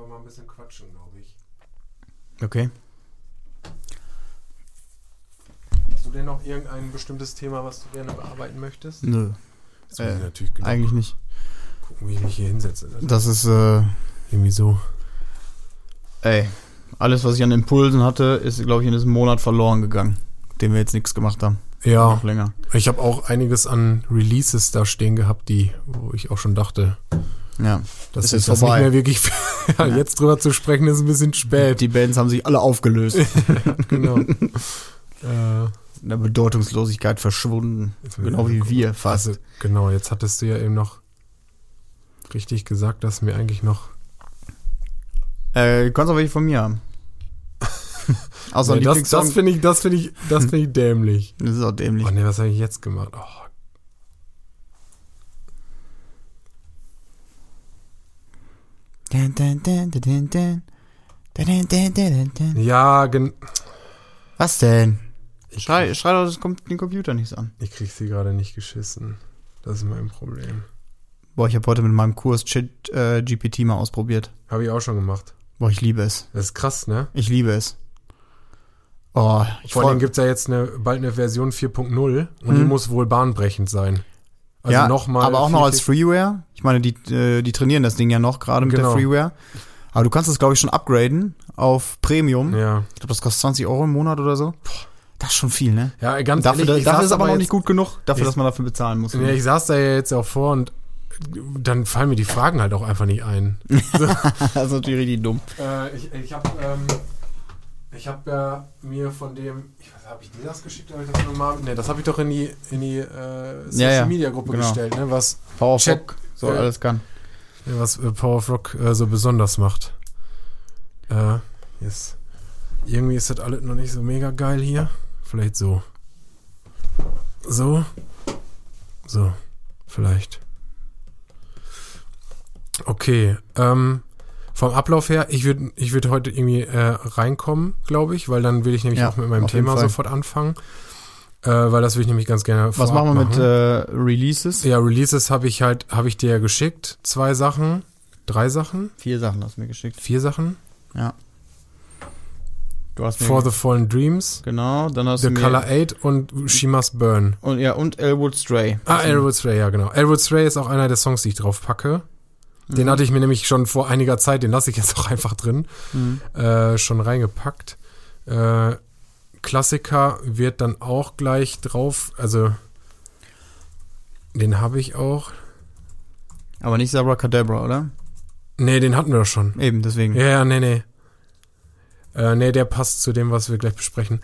einfach mal ein bisschen quatschen, glaube ich. Okay. Hast du denn noch irgendein bestimmtes Thema, was du gerne bearbeiten möchtest? Nö, muss Äh, ich natürlich genau eigentlich nicht. gucken, wie ich mich hier hinsetze. Das ist Das ist, äh, irgendwie so. ey, alles, was ich an Impulsen hatte, ist, glaube ich, in diesem Monat verloren gegangen, dem wir jetzt nichts gemacht haben. Ja, Noch länger. ich habe auch einiges an Releases da stehen gehabt, die, wo ich auch schon dachte, Ja. das Ist ist, das vorbei. nicht mehr wirklich. ja. Jetzt drüber zu sprechen, ist ein bisschen spät. Die Bands haben sich alle aufgelöst. genau. äh, in der Bedeutungslosigkeit verschwunden. Genau wie wir fast. Also, genau, jetzt hattest du ja eben noch richtig gesagt, dass mir eigentlich noch. Äh, du kannst auch welche von mir haben. Außer Nee, nee, das das finde ich, das finde ich, das finde ich dämlich. das ist auch dämlich. Oh ne, was habe ich jetzt gemacht? Oh, ja, gen Was denn? ich, Schrei, schrei doch das kommt den Computer nicht an. ich krieg sie gerade nicht geschissen. Das ist mein Problem. Boah, ich habe heute mit meinem Kurs Chat äh, GPT mal ausprobiert. Habe ich auch schon gemacht. Boah, ich liebe es. Das ist krass, ne? Ich liebe es. Oh, ich Vor allem gibt es ja jetzt eine, bald eine Version 4.0 und die Mhm. muss wohl bahnbrechend sein. Also ja, nochmal. aber auch noch als Freeware. Ich meine, die, äh, die trainieren das Ding ja noch gerade mit Genau. der Freeware. Aber du kannst es, glaube ich, schon upgraden auf Premium. Ja, Ich glaube, das kostet 20 Euro im Monat oder so. Das ist schon viel, ne? ja ganz dafür ehrlich, ich dafür ist aber noch nicht gut genug, dafür, ich- dass man dafür bezahlen muss. Ja, ich saß da ja jetzt auch vor und dann fallen mir die Fragen halt auch einfach nicht ein. das ist natürlich richtig dumm. Äh, ich ich habe ähm, ich hab ja mir von dem, ich weiß, habe ich dir das geschickt? Hab ich das nochmal? Ne, das habe ich doch in die, in die äh, Social Ja, ja, Media Gruppe genau. gestellt, ne, was, Power of Rock, so äh, alles kann. was äh, Power of Rock äh, so besonders macht. Äh, yes. Irgendwie ist das alles noch nicht so mega geil hier. Vielleicht so. So. So. Vielleicht. Okay. Ähm, vom Ablauf her, ich würde ich würd heute irgendwie äh, reinkommen, glaube ich, weil dann will ich nämlich Ja, auch mit meinem Thema sofort anfangen. Äh, weil das will ich nämlich ganz gerne Was machen wir mit äh, Releases? Ja, Releases habe ich halt, habe ich dir ja geschickt. Zwei Sachen, drei Sachen, Vier Sachen hast du mir geschickt. vier Sachen. Du hast mir For the Fallen Dreams, genau, dann hast The du mir Color 8 und She Must Burn. und ja und Elwood Stray. Ah, Elwood Stray, ja genau. Elwood Stray ist auch einer der Songs, die ich drauf packe. Den Mhm. hatte ich mir nämlich schon vor einiger Zeit, den lasse ich jetzt auch einfach drin, Mhm. äh, schon reingepackt. Äh, Klassiker wird dann auch gleich drauf, also den habe ich auch. Aber nicht Sabra oder? Nee, den hatten wir doch schon. Eben, deswegen. Ja, ja, nee, nee. Äh, nee, der passt zu dem, was wir gleich besprechen.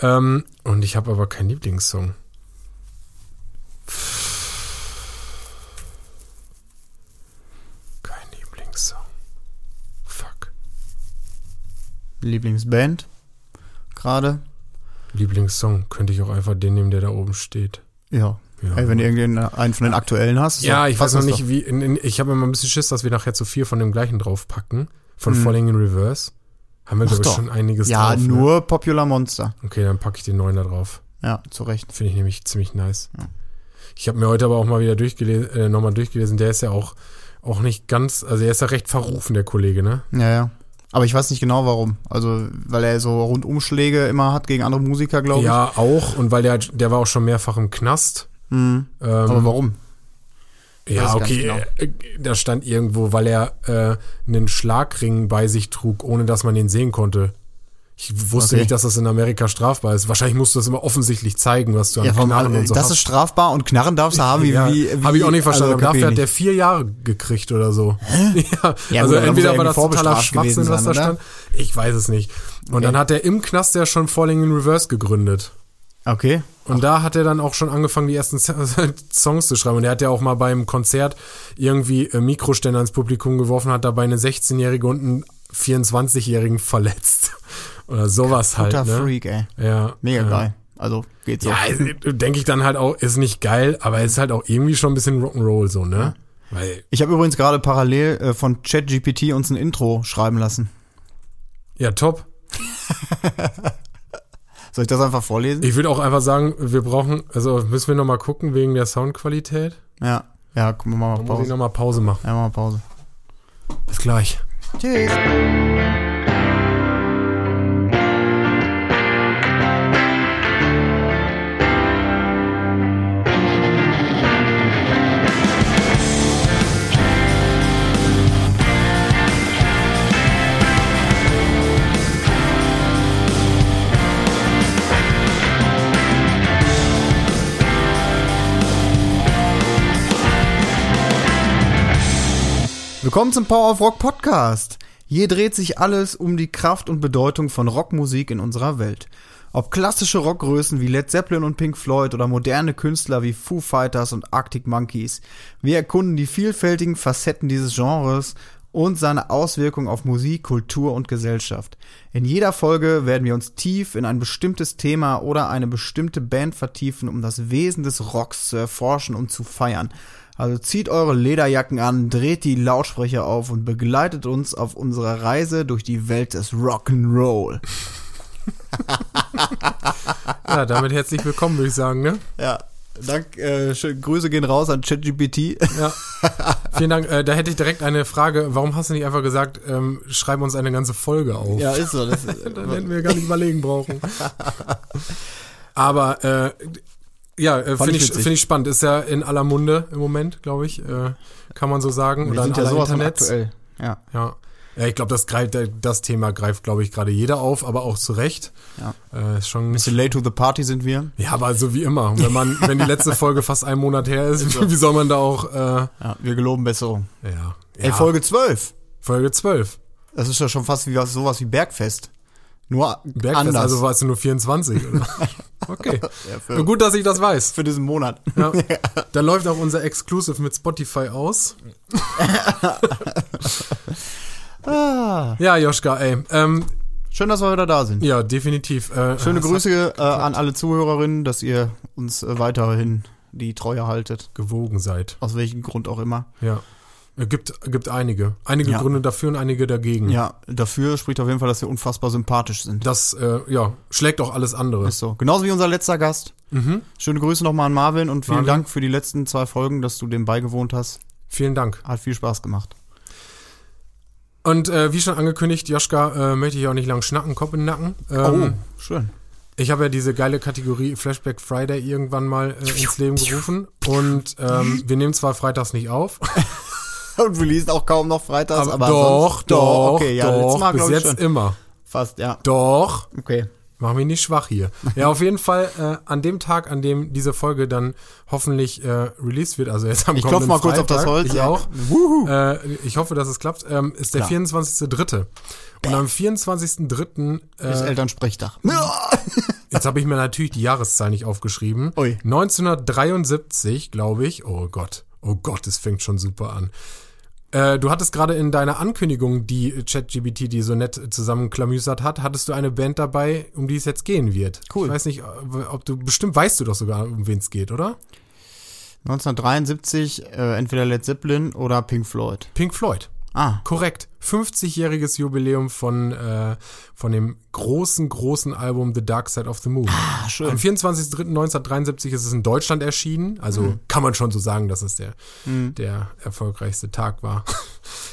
Ähm, und ich habe aber keinen Lieblingssong. Kein Lieblingssong. Fuck. Lieblingsband. Gerade. Lieblingssong könnte ich auch einfach den nehmen, der da oben steht. Ja. Ja, Ey, wenn du irgendeinen von den aktuellen hast. ja ich weiß noch nicht, wie. In, in, ich habe immer ein bisschen Schiss, dass wir nachher zu viel von dem gleichen draufpacken. Von Hm. Falling in Reverse. Haben wir, glaube ich, doch. schon einiges doch. Ja, drauf. Ne? nur Popular Monster. Okay, dann packe ich den neuen da drauf. Ja, zu Recht. Finde ich nämlich ziemlich nice. Ja. Ich habe mir heute aber auch mal wieder durchgelesen, äh, nochmal durchgelesen. Der ist ja auch, auch nicht ganz, also er ist ja recht verrufen, der Kollege, ne? Ja, ja. Aber ich weiß nicht genau warum. Also, weil er so Rundumschläge immer hat gegen andere Musiker, glaube ich. Ja, auch. Und weil der, der war auch schon mehrfach im Knast. Mhm. Ähm, Aber warum? Ja, okay. nicht äh, Da stand irgendwo, weil er äh, einen Schlagring bei sich trug, ohne dass man den sehen konnte. Ich wusste Okay. nicht, dass das in Amerika strafbar ist. Wahrscheinlich musst du das immer offensichtlich zeigen, was du an Ja, vom, Knarren und so das hast. ist strafbar und Knarren darfst du haben, wie, ja, wie, wie Habe ich auch nicht verstanden. also, dafür hat der vier Jahre gekriegt oder so. Ja, Ja, also entweder er war das totaler Schwachsinn, was da stand. Ich weiß es nicht. Und dann hat er im Knast ja schon Falling in Reverse gegründet. Okay. Und da hat er dann auch schon angefangen, die ersten Songs zu schreiben. Und er hat ja auch mal beim Konzert irgendwie äh, Mikroständer ins Publikum geworfen, hat dabei eine 16-Jährige und einen 24-Jährigen verletzt. Oder sowas halt. Total Ne? Freak, ey. Ja, Mega ja. geil. Also, geht so. Ja, denke ich dann halt auch, ist nicht geil, aber ist halt auch irgendwie schon ein bisschen Rock'n'Roll so, ne? Weil, Ich habe übrigens gerade parallel äh, von ChatGPT uns ein Intro schreiben lassen. ja, top. Soll ich das einfach vorlesen? Ich würde auch einfach sagen, wir brauchen, also müssen wir nochmal gucken wegen der Soundqualität. ja. Ja, gucken wir mal Da muss ich Pause. nochmal Pause machen. Ja, mal Pause. Bis gleich. Tschüss. Willkommen zum Power of Rock Podcast. Hier dreht sich alles um die Kraft und Bedeutung von Rockmusik in unserer Welt. Ob klassische Rockgrößen wie Led Zeppelin und Pink Floyd oder moderne Künstler wie Foo Fighters und Arctic Monkeys, wir erkunden die vielfältigen Facetten dieses Genres und seine Auswirkungen auf Musik, Kultur und Gesellschaft. In jeder Folge werden wir uns tief in ein bestimmtes Thema oder eine bestimmte Band vertiefen, um das Wesen des Rocks zu erforschen und zu feiern. Also zieht eure Lederjacken an, dreht die Lautsprecher auf und begleitet uns auf unserer Reise durch die Welt des Rock'n'Roll. Ja, damit herzlich willkommen, würde ich sagen, ne? Ja, Dank, äh, Grüße gehen raus an ChatGPT. Ja. Vielen Dank. Äh, da hätte ich direkt eine Frage. Warum hast du nicht einfach gesagt, ähm, schreib uns eine ganze Folge auf? Ja, ist so. Das, Dann hätten wir gar nicht überlegen brauchen. Aber äh, ja, äh, finde ich finde ich spannend. Ist ja in aller Munde im Moment, glaube ich. Äh, kann man so sagen. wir Oder sind in ja sowas von Internets. aktuell. Ja. Ja. Ja, ich glaube, das greift, das Thema greift, glaube ich, gerade jeder auf, aber auch zu Recht. Ja. Äh, ist schon Bisschen late to the party sind wir. ja, aber so wie immer. Wenn man, wenn die letzte Folge fast einen Monat her ist, wie soll man da auch, äh, ja. Ja, wir geloben Besserung. ja. Ey, Folge 12. Folge 12. Das ist ja schon fast wie was, sowas wie Bergfest. Nur Bergfest, anders. also warst du nur 24, oder? Okay. ja, für, gut, dass ich das weiß. für diesen Monat. Ja. Dann läuft auch unser Exclusive mit Spotify aus. Ah, Ja, Joschka, ey. Ähm, schön, dass wir wieder da sind. ja, definitiv. Äh, Schöne Grüße äh, an alle Zuhörerinnen, dass ihr uns äh, weiterhin die Treue haltet. Gewogen seid. Aus welchem Grund auch immer. Ja. Es gibt, gibt einige. Einige Ja. Gründe dafür und einige dagegen. Ja, dafür spricht auf jeden Fall, dass wir unfassbar sympathisch sind. Das, äh, ja, schlägt auch alles andere. Ist so. Genauso wie unser letzter Gast. Mhm. Schöne Grüße nochmal an Marvin und vielen Marvin. Dank für die letzten zwei Folgen, dass du dem beigewohnt hast. Vielen Dank. Hat viel Spaß gemacht. Und äh, wie schon angekündigt, Joschka, äh, möchte ich auch nicht lang schnacken, Kopf in den Nacken. Ähm, Oh, schön. Ich habe ja diese geile Kategorie Flashback Friday irgendwann mal äh, ins Leben gerufen. Und ähm, wir nehmen zwar freitags nicht auf, Und lesen auch kaum noch freitags, aber, doch, sonst, doch, okay, ja, doch, Mal, bis jetzt schon. immer. Fast, ja. Doch, Okay. mach mich nicht schwach hier. Ja, auf jeden Fall äh, an dem Tag, an dem diese Folge dann hoffentlich äh, released wird, also jetzt am Ich klopfe mal kurz auf das Freitag, Holz. Ich ja. auch. Äh, ich hoffe, dass es klappt. Ähm, ist der Klar. 24.3. Und am 24.3. Ist Äh, Elternsprechtag. jetzt habe ich mir natürlich die Jahreszahl nicht aufgeschrieben. Ui. 1973, glaube ich. Oh Gott. Oh Gott, es fängt schon super an. Äh, du hattest gerade in deiner Ankündigung, die ChatGPT, die so nett zusammenklamüsert hat, hattest du eine Band dabei, um die es jetzt gehen wird. Cool. Ich weiß nicht, ob du, bestimmt weißt du doch sogar, um wen es geht, oder? 1973, äh, entweder Led Zeppelin oder Pink Floyd. Pink Floyd. Ah, Korrekt. 50-jähriges Jubiläum von, äh, von dem großen, großen Album The Dark Side of the Moon. ah schön. Am 24.03.1973 ist es in Deutschland erschienen. Also kann man schon so sagen, dass es der, der erfolgreichste Tag war.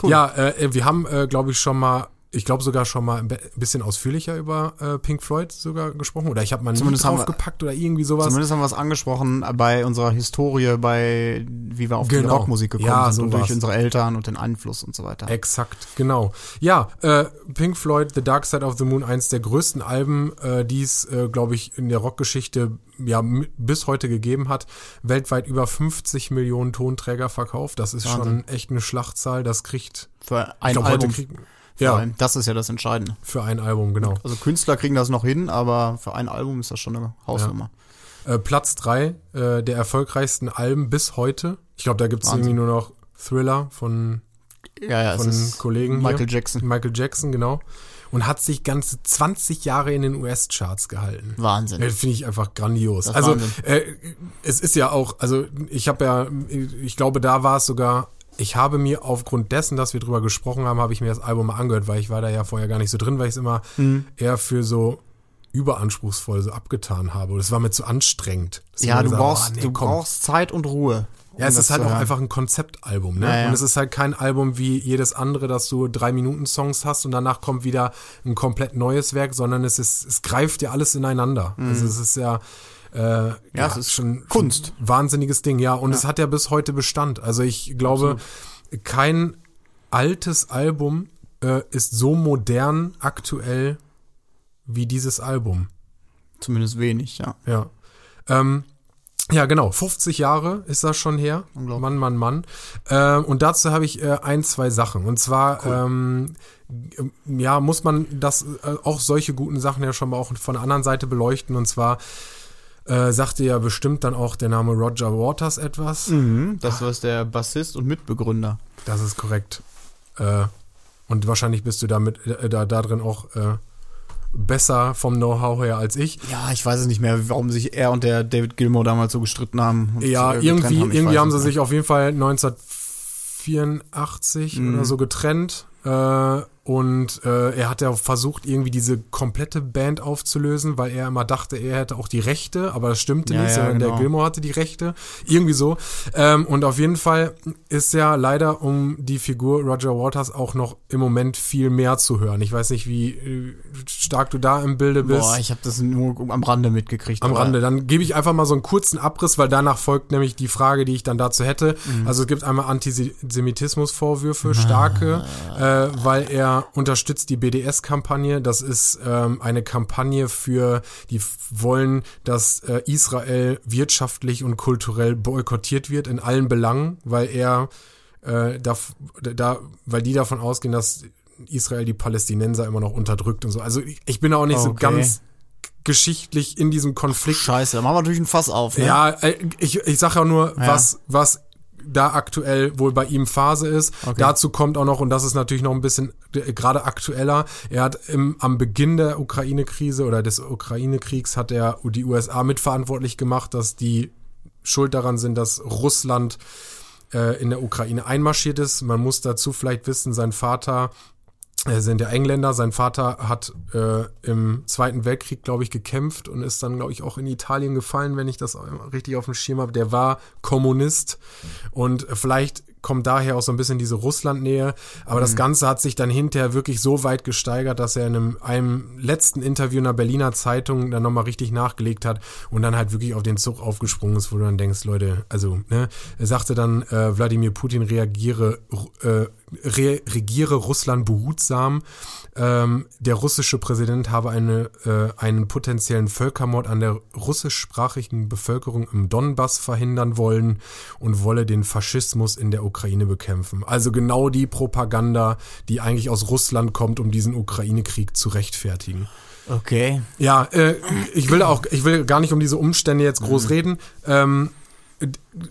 Cool. Ja, äh, wir haben, äh, glaube ich, schon mal, ich glaube sogar schon mal ein bisschen ausführlicher über äh, Pink Floyd sogar gesprochen. Oder ich habe mal Zumindest haben wir- draufgepackt oder irgendwie sowas. Zumindest haben wir es angesprochen bei unserer Historie, bei wie wir auf die Genau. Rockmusik gekommen Ja, sind so und durch unsere Eltern und den Einfluss und so weiter. Exakt, genau. Ja, äh, Pink Floyd, The Dark Side of the Moon, eins der größten Alben, äh, die es, äh, glaube ich, in der Rockgeschichte ja bis heute gegeben hat. Weltweit über 50 Millionen Tonträger verkauft. Das ist Wahnsinn. schon echt eine Schlachtzahl. Das kriegt, Für ich ein glaube, heute Album. kriegen, vor ja, allem. Das ist ja das Entscheidende. für ein Album, genau. Also Künstler kriegen das noch hin, aber für ein Album ist das schon eine Hausnummer. Äh, Platz drei äh, der erfolgreichsten Alben bis heute. Ich glaube, da gibt es irgendwie nur noch Thriller von Ja, ja, Von Kollegen hier. Michael Jackson. Michael Jackson, genau. Und hat sich ganze 20 Jahre in den US-Charts gehalten. Wahnsinn. Ja, Finde ich einfach grandios. Das also äh, es ist ja auch, also ich habe ja, ich glaube, da war es sogar, ich habe mir aufgrund dessen, dass wir drüber gesprochen haben, habe ich mir das Album mal angehört, weil ich war da ja vorher gar nicht so drin, weil ich es immer Mhm. eher für so überanspruchsvoll so abgetan habe. Und es war mir zu anstrengend. Ich Ja, du gesagt brauchst, oh, nee, du komm. brauchst Zeit und Ruhe. um Ja, es ist halt auch hören. einfach ein Konzeptalbum, ne? Ja, ja. Und es ist halt kein Album wie jedes andere, dass du drei Minuten Songs hast und danach kommt wieder ein komplett neues Werk, sondern es ist, es greift ja alles ineinander. Also es ist ja, äh, ja, Mhm. es ist schon Kunst. wahnsinniges Ding, ja. Und es hat ja bis heute Bestand. Also ich glaube, kein altes Album äh, ist so modern aktuell wie dieses Album. Zumindest wenig, ja. Ja. Ähm, ja, genau. 50 Jahre ist das schon her. Mann, Mann, Mann. Ähm, und dazu habe ich äh, ein, zwei Sachen. Und zwar, ähm, g- ja, muss man das äh, auch solche guten Sachen ja schon mal auch von der anderen Seite beleuchten. Und zwar äh, sagte ja bestimmt dann auch der Name Roger Waters etwas. Mhm, das war der Bassist und Mitbegründer. Das ist korrekt. Äh, und wahrscheinlich bist du damit äh, da, da drin auch äh, besser vom Know-how her als ich. Ja, ich weiß es nicht mehr, warum sich er und der David Gilmour damals so gestritten haben. Ja, irgendwie, haben. Irgendwie haben sie sich auf jeden Fall 1984 Mhm. oder so getrennt. Äh, und äh, er hat ja versucht, irgendwie diese komplette Band aufzulösen, weil er immer dachte, er hätte auch die Rechte, aber das stimmte Ja, nicht, ja, sondern der genau. Gilmore hatte die Rechte. Irgendwie so. Ähm, und auf jeden Fall ist ja leider um die Figur Roger Waters auch noch im Moment viel mehr zu hören. Ich weiß nicht, wie äh, stark du da im Bilde bist. Boah, ich habe das nur am Rande mitgekriegt. Am aber- Rande. Dann gebe ich einfach mal so einen kurzen Abriss, weil danach folgt nämlich die Frage, die ich dann dazu hätte. Mhm. Also es gibt einmal Antisemitismusvorwürfe, starke, Ah. äh, weil er unterstützt die BDS-Kampagne. Das ist ähm, eine Kampagne für, die wollen, dass äh, Israel wirtschaftlich und kulturell boykottiert wird in allen Belangen, weil er äh, da, da, weil die davon ausgehen, dass Israel die Palästinenser immer noch unterdrückt und so. Also ich, ich bin auch nicht so Okay. ganz geschichtlich in diesem Konflikt. Scheiße, da machen wir natürlich ein Fass auf. Ne? Ja, äh, ich, ich sage ja nur, Ja. was, was da aktuell wohl bei ihm Phase ist. Okay. Dazu kommt auch noch, und das ist natürlich noch ein bisschen äh, gerade aktueller, er hat im, am Beginn der Ukraine-Krise oder des Ukraine-Kriegs hat er die USA mitverantwortlich gemacht, dass die schuld daran sind, dass Russland äh, in der Ukraine einmarschiert ist. Man muss dazu vielleicht wissen, sein Vater äh, sind ja Engländer. Sein Vater hat äh, im Zweiten Weltkrieg, glaube ich, gekämpft und ist dann, glaube ich, auch in Italien gefallen, wenn ich das richtig auf dem Schirm habe. Der war Kommunist und vielleicht kommt daher auch so ein bisschen diese Russlandnähe. Aber das Ganze hat sich dann hinterher wirklich so weit gesteigert, dass er in einem, einem letzten Interview in der Berliner Zeitung dann nochmal richtig nachgelegt hat und dann halt wirklich auf den Zug aufgesprungen ist, wo du dann denkst, Leute, also, ne, er sagte dann, äh, Wladimir Putin reagiere, äh, re regiere Russland behutsam. Ähm, der russische Präsident habe eine, äh, einen potenziellen Völkermord an der russischsprachigen Bevölkerung im Donbass verhindern wollen und wolle den Faschismus in der Ukraine bekämpfen. Also genau die Propaganda, die eigentlich aus Russland kommt, um diesen Ukraine-Krieg zu rechtfertigen. Okay. Ja, äh, ich will auch, ich will gar nicht um diese Umstände jetzt groß reden. Ähm,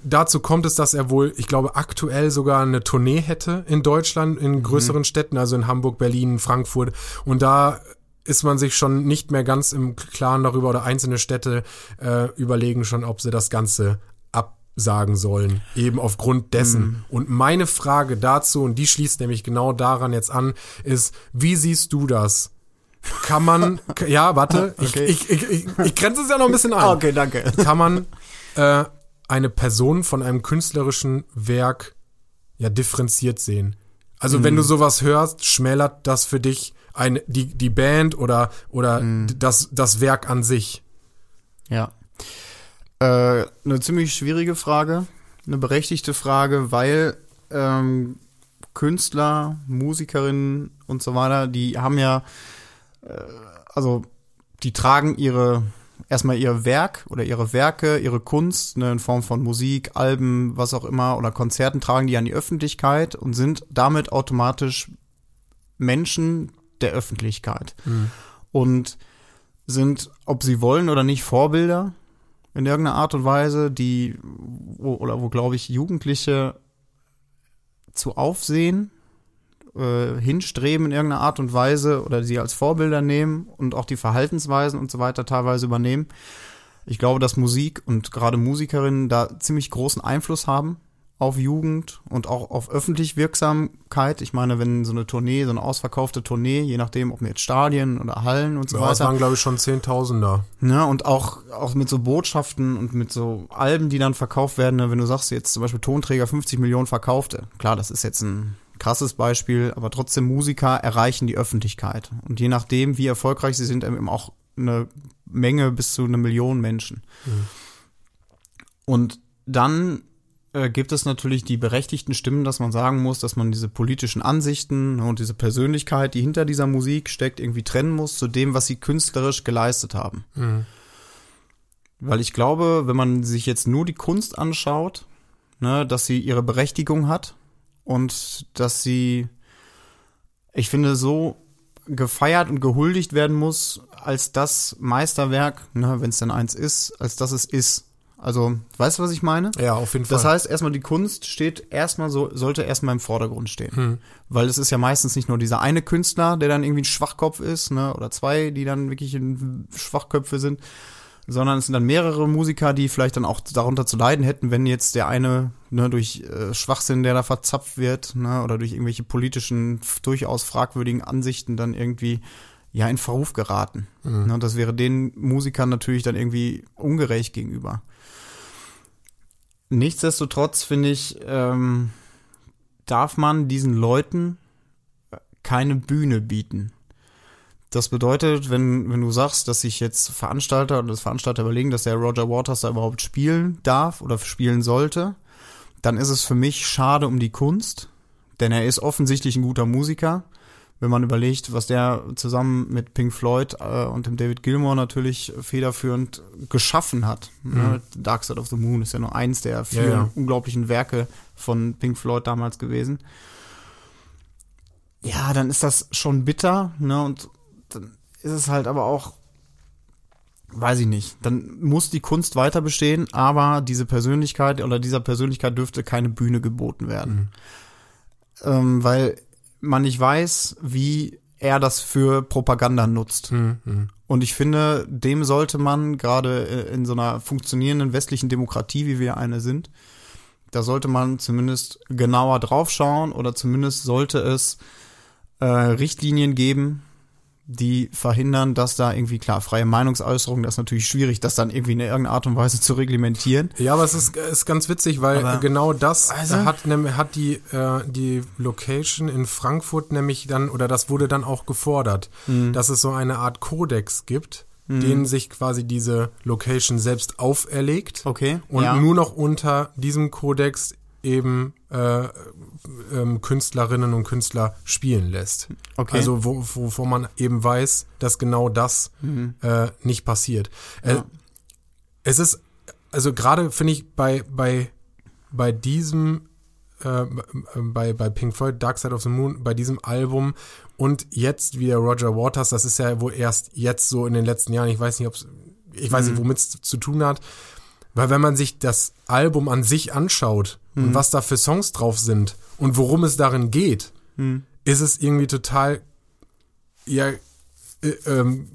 dazu kommt es, dass er wohl, ich glaube, aktuell sogar eine Tournee hätte in Deutschland, in größeren Städten, also in Hamburg, Berlin, Frankfurt. Und da ist man sich schon nicht mehr ganz im Klaren darüber oder einzelne Städte äh, überlegen schon, ob sie das Ganze absagen sollen, eben aufgrund dessen. Und meine Frage dazu, und die schließt nämlich genau daran jetzt an, ist, wie siehst du das? Kann man, ja, warte, Okay. ich, ich, ich, ich, ich grenze es ja noch ein bisschen ein. Okay, danke. Kann man äh, eine Person von einem künstlerischen Werk ja differenziert sehen? Also wenn du sowas hörst, schmälert das für dich eine, die, die Band oder, oder d- das, das Werk an sich? Ja. Äh, eine ziemlich schwierige Frage, eine berechtigte Frage, weil ähm, Künstler, Musikerinnen und so weiter, die haben ja, äh, also die tragen ihre erstmal ihr Werk oder ihre Werke, ihre Kunst, ne, in Form von Musik, Alben, was auch immer oder Konzerten tragen die an die Öffentlichkeit und sind damit automatisch Menschen der Öffentlichkeit. Und sind, ob sie wollen oder nicht, Vorbilder in irgendeiner Art und Weise, die wo, oder wo glaube ich Jugendliche zu Aufsehen äh, hinstreben in irgendeiner Art und Weise oder sie als Vorbilder nehmen und auch die Verhaltensweisen und so weiter teilweise übernehmen. Ich glaube, dass Musik und gerade Musikerinnen da ziemlich großen Einfluss haben auf Jugend und auch auf öffentlich Wirksamkeit. Ich meine, wenn so eine Tournee, so eine ausverkaufte Tournee, je nachdem, ob mit Stadien oder Hallen und so Ja, weiter. waren, glaube ich, schon 10.000 Ne, und auch, auch mit so Botschaften und mit so Alben, die dann verkauft werden. Ne, wenn du sagst, jetzt zum Beispiel Tonträger 50 Millionen verkaufte. Klar, das ist jetzt ein krasses Beispiel, aber trotzdem Musiker erreichen die Öffentlichkeit. Und je nachdem, wie erfolgreich sie sind, eben auch eine Menge bis zu eine Million Menschen. Und dann äh, gibt es natürlich die berechtigten Stimmen, dass man sagen muss, dass man diese politischen Ansichten und diese Persönlichkeit, die hinter dieser Musik steckt, irgendwie trennen muss zu dem, was sie künstlerisch geleistet haben. Mhm. Weil ich glaube, wenn man sich jetzt nur die Kunst anschaut, ne, dass sie ihre Berechtigung hat und dass sie, ich finde, so gefeiert und gehuldigt werden muss als das Meisterwerk, ne, wenn es denn eins ist, als das es ist. Also, weißt du, was ich meine? Ja, auf jeden Fall. Das heißt, erstmal die Kunst steht erstmal so, sollte erstmal im Vordergrund stehen. Hm. Weil es ist ja meistens nicht nur dieser eine Künstler, der dann irgendwie ein Schwachkopf ist, ne, oder zwei, die dann wirklich Schwachköpfe sind, sondern es sind dann mehrere Musiker, die vielleicht dann auch darunter zu leiden hätten, wenn jetzt der eine ne, durch äh, Schwachsinn, der da verzapft wird, ne, oder durch irgendwelche politischen, durchaus fragwürdigen Ansichten dann irgendwie ja in Verruf geraten. Mhm. Ne, das wäre den Musikern natürlich dann irgendwie ungerecht gegenüber. Nichtsdestotrotz finde ich, ähm, darf man diesen Leuten keine Bühne bieten. Das bedeutet, wenn, wenn du sagst, dass sich jetzt Veranstalter oder das Veranstalter überlegen, dass der Roger Waters da überhaupt spielen darf oder spielen sollte, dann ist es für mich schade um die Kunst, denn er ist offensichtlich ein guter Musiker. Wenn man überlegt, was der zusammen mit Pink Floyd äh, und dem David Gilmour natürlich federführend geschaffen hat. Ne? Dark Side of the Moon ist ja nur eins der vielen Ja, ja. unglaublichen Werke von Pink Floyd damals gewesen. Ja, dann ist das schon bitter, ne? Und ist es halt aber auch, weiß ich nicht, dann muss die Kunst weiter bestehen, aber diese Persönlichkeit oder dieser Persönlichkeit dürfte keine Bühne geboten werden. Ähm, weil man nicht weiß, wie er das für Propaganda nutzt. Hm, hm. Und ich finde, dem sollte man gerade äh, in so einer funktionierenden westlichen Demokratie, wie wir eine sind, da sollte man zumindest genauer draufschauen oder zumindest sollte es äh, Richtlinien geben, die verhindern, dass da irgendwie, klar, freie Meinungsäußerung, das ist natürlich schwierig, das dann irgendwie in irgendeiner Art und Weise zu reglementieren. Ja, aber es ist, ist ganz witzig, weil Aber- genau das Also- hat, hat die, äh, die Location in Frankfurt nämlich dann, oder das wurde dann auch gefordert, Mhm. dass es so eine Art Kodex gibt, den sich quasi diese Location selbst auferlegt Okay. und ja. nur noch unter diesem Kodex eben äh, ähm, Künstlerinnen und Künstler spielen lässt. Okay. Also wo, wo, wo man eben weiß, dass genau das äh, nicht passiert. Äh, Mhm. Ja. Es ist, also gerade finde ich bei, bei, bei diesem, äh, bei, bei Pink Floyd, Dark Side of the Moon, bei diesem Album und jetzt wieder Roger Waters, das ist ja wohl erst jetzt so in den letzten Jahren, ich weiß nicht, ob ich weiß nicht, womit es zu tun hat, weil wenn man sich das Album an sich anschaut und was da für Songs drauf sind und worum es darin geht, ist es irgendwie total, ja, äh, ähm,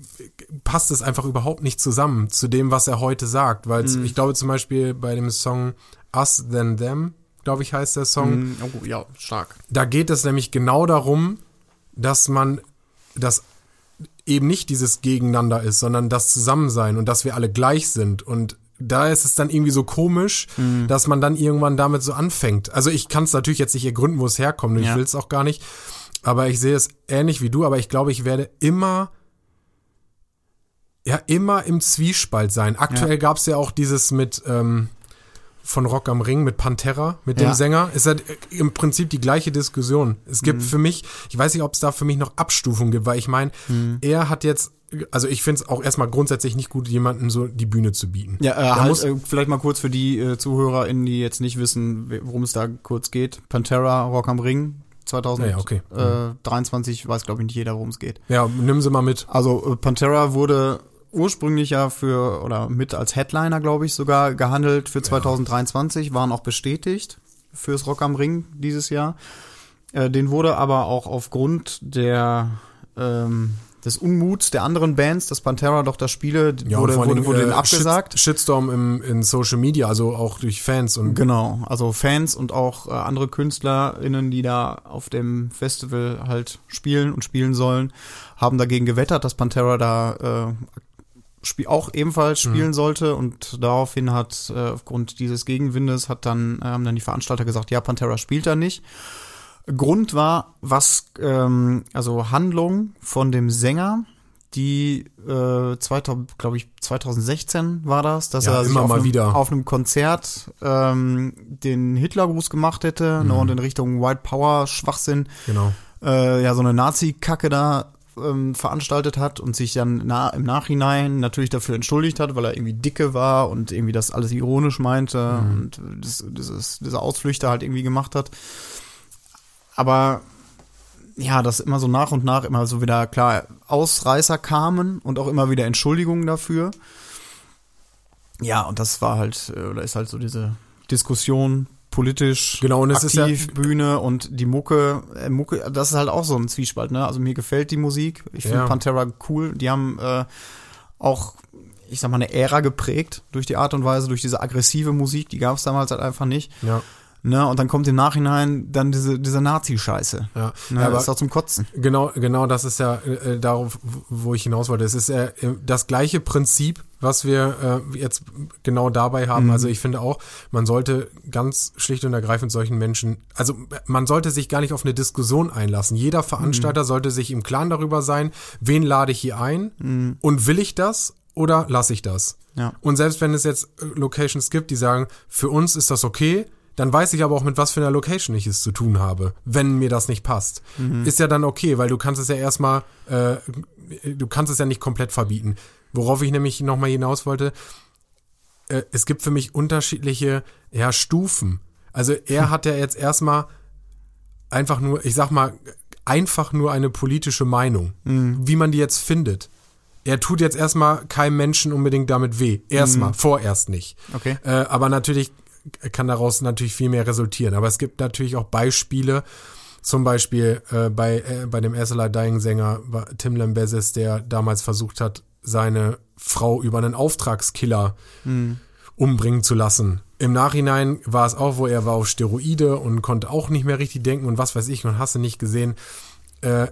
passt es einfach überhaupt nicht zusammen zu dem, was er heute sagt, weil ich glaube zum Beispiel bei dem Song Us Then Them, glaube ich heißt der Song, Mhm. Oh, ja, stark. da geht es nämlich genau darum, dass man das eben nicht dieses Gegeneinander ist, sondern das Zusammensein und dass wir alle gleich sind. Und da ist es dann irgendwie so komisch, Mhm. dass man dann irgendwann damit so anfängt. Also ich kann es natürlich jetzt nicht ergründen, wo es herkommt. und Ich Ja. will es auch gar nicht. Aber ich sehe es ähnlich wie du, aber ich glaube, ich werde immer ja immer im Zwiespalt sein. Aktuell Ja. gab es ja auch dieses mit ähm, von Rock am Ring mit Pantera, mit dem Ja. Sänger, ist halt im Prinzip die gleiche Diskussion. Es gibt für mich, ich weiß nicht, ob es da für mich noch Abstufungen gibt, weil ich meine, er hat jetzt, also ich finde es auch erstmal grundsätzlich nicht gut, jemandem so die Bühne zu bieten. Ja, äh, Da halt, muss- äh, vielleicht mal kurz für die äh, ZuhörerInnen, die jetzt nicht wissen, worum es da kurz geht. Pantera, Rock am Ring, 2023, Ja, ja, okay. äh, 23, weiß glaube ich nicht jeder, worum es geht. Ja, nimm sie mal mit. Also äh, Pantera wurde ursprünglich ja für, oder mit als Headliner, glaube ich, sogar gehandelt für 2023, waren auch bestätigt fürs Rock am Ring dieses Jahr. Äh, den wurde aber auch aufgrund der, ähm, des Unmuts der anderen Bands, dass Pantera doch das Spiele, Ja, wurde, wurde, wurde äh, denen abgesagt. Shit, Shitstorm im, in Social Media, also auch durch Fans und Genau, also Fans und auch äh, andere KünstlerInnen, die da auf dem Festival halt spielen und spielen sollen, haben dagegen gewettert, dass Pantera da äh, spiel auch ebenfalls spielen sollte und daraufhin hat äh, aufgrund dieses Gegenwindes hat dann äh, haben dann die Veranstalter gesagt, ja, Pantera spielt da nicht. Grund war, was ähm, also Handlung von dem Sänger, die äh, 2000, glaube ich 2016 war das, dass Ja, er sich immer auf, mal einem, wieder. auf einem Konzert ähm, den Hitlergruß gemacht hätte ne, und in Richtung White Power Schwachsinn genau. äh, ja so eine Nazi-Kacke da ähm, veranstaltet hat und sich dann na, im Nachhinein natürlich dafür entschuldigt hat, weil er irgendwie dicke war und irgendwie das alles ironisch meinte und das, dieses, diese Ausflüchte halt irgendwie gemacht hat. Aber ja, dass immer so nach und nach immer so wieder, klar, Ausreißer kamen und auch immer wieder Entschuldigungen dafür. Ja, und das war halt, äh, oder ist halt so diese Diskussion politisch Genau, und es ist aktiv, Bühne und die Mucke, äh, Mucke, das ist halt auch so ein Zwiespalt, ne? Also mir gefällt die Musik. Ich finde Ja. Pantera cool. Die haben äh, auch, ich sag mal, eine Ära geprägt durch die Art und Weise, durch diese aggressive Musik, die gab es damals halt einfach nicht. Ja. Ne? Und dann kommt im Nachhinein dann diese, diese Nazi-Scheiße. Ja. Ne? aber das ist auch zum Kotzen. Genau, genau, das ist ja äh, darauf, wo ich hinaus wollte. Es ist ja äh, das gleiche Prinzip, was wir äh, jetzt genau dabei haben. Mhm. Also ich finde auch, man sollte ganz schlicht und ergreifend solchen Menschen, also man sollte sich gar nicht auf eine Diskussion einlassen. Jeder Veranstalter Mhm. sollte sich im Klaren darüber sein, wen lade ich hier ein und will ich das oder lasse ich das? Mhm. Ja. Und selbst wenn es jetzt äh, Locations gibt, die sagen, für uns ist das okay, dann weiß ich aber auch, mit was für einer Location ich es zu tun habe, wenn mir das nicht passt. Ist ja dann okay, weil du kannst es ja erstmal, äh, du kannst es ja nicht komplett verbieten. Worauf ich nämlich nochmal hinaus wollte, äh, es gibt für mich unterschiedliche ja, Stufen. Also er hat ja jetzt erstmal einfach nur, ich sag mal, einfach nur eine politische Meinung, wie man die jetzt findet. Er tut jetzt erstmal keinem Menschen unbedingt damit weh. Erstmal, vorerst nicht. Okay. Äh, aber natürlich kann daraus natürlich viel mehr resultieren. Aber es gibt natürlich auch Beispiele, zum Beispiel äh, bei, äh, bei dem As Dying Sänger Tim Lambesis, der damals versucht hat, seine Frau über einen Auftragskiller umbringen zu lassen. Im Nachhinein war es auch, wo er war auf Steroide und konnte auch nicht mehr richtig denken und was weiß ich und hasse nicht gesehen. Äh,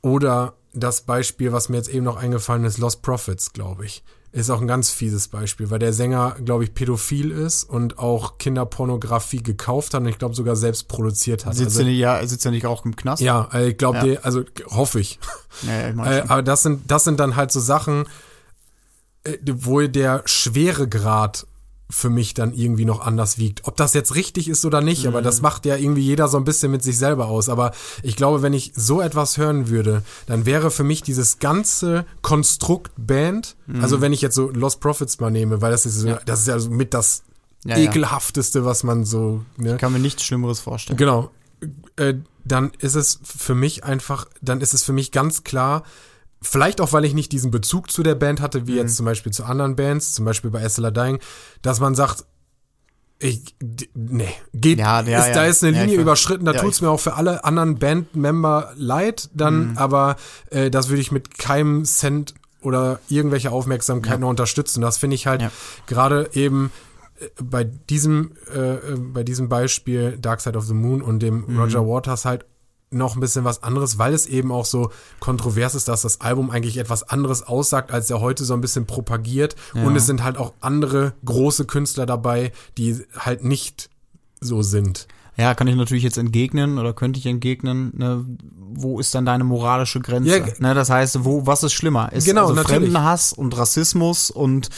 oder das Beispiel, was mir jetzt eben noch eingefallen ist, Lost Profits, glaube ich. Ist auch ein ganz fieses Beispiel, weil der Sänger, glaube ich, pädophil ist und auch Kinderpornografie gekauft hat und ich glaube sogar selbst produziert hat. Sitzt Also, er nicht, ja, sitzt er nicht auch im Knast? ja, äh, ich glaube, Ja. also hoffe ich. ja, ich Äh, aber das sind, das sind dann halt so Sachen, äh, wo der Schweregrad für mich dann irgendwie noch anders wiegt. Ob das jetzt richtig ist oder nicht, aber Mhm. das macht ja irgendwie jeder so ein bisschen mit sich selber aus. Aber ich glaube, wenn ich so etwas hören würde, dann wäre für mich dieses ganze Konstrukt Band, also wenn ich jetzt so Lost Profits mal nehme, weil das ist, so, Mhm. Ja. das ist ja so mit das ja. ekelhafteste, was man so, ne? Ich kann mir nichts Schlimmeres vorstellen. Genau. Äh, dann ist es für mich einfach, dann ist es für mich ganz klar, vielleicht auch, weil ich nicht diesen Bezug zu der Band hatte, wie Mhm. jetzt zum Beispiel zu anderen Bands, zum Beispiel bei Estella Dying, dass man sagt, ich, nee, geht, Ja, ja, ist, ja. da ist eine Linie überschritten, da ja, tut's mir auch für alle anderen Bandmember leid, dann, Mhm. aber äh, das würde ich mit keinem Cent oder irgendwelche Aufmerksamkeit noch unterstützen. Das finde ich halt gerade eben äh, bei diesem, äh, äh, bei diesem Beispiel Dark Side of the Moon und dem Mhm. Roger Waters halt noch ein bisschen was anderes, weil es eben auch so kontrovers ist, dass das Album eigentlich etwas anderes aussagt, als er heute so ein bisschen propagiert. Und es sind halt auch andere große Künstler dabei, die halt nicht so sind. Ja, kann ich natürlich jetzt entgegnen oder könnte ich entgegnen, ne, wo ist dann deine moralische Grenze? Ja, ne, das heißt, wo, was ist schlimmer? Ist Genau, also. Fremdenhass und Rassismus und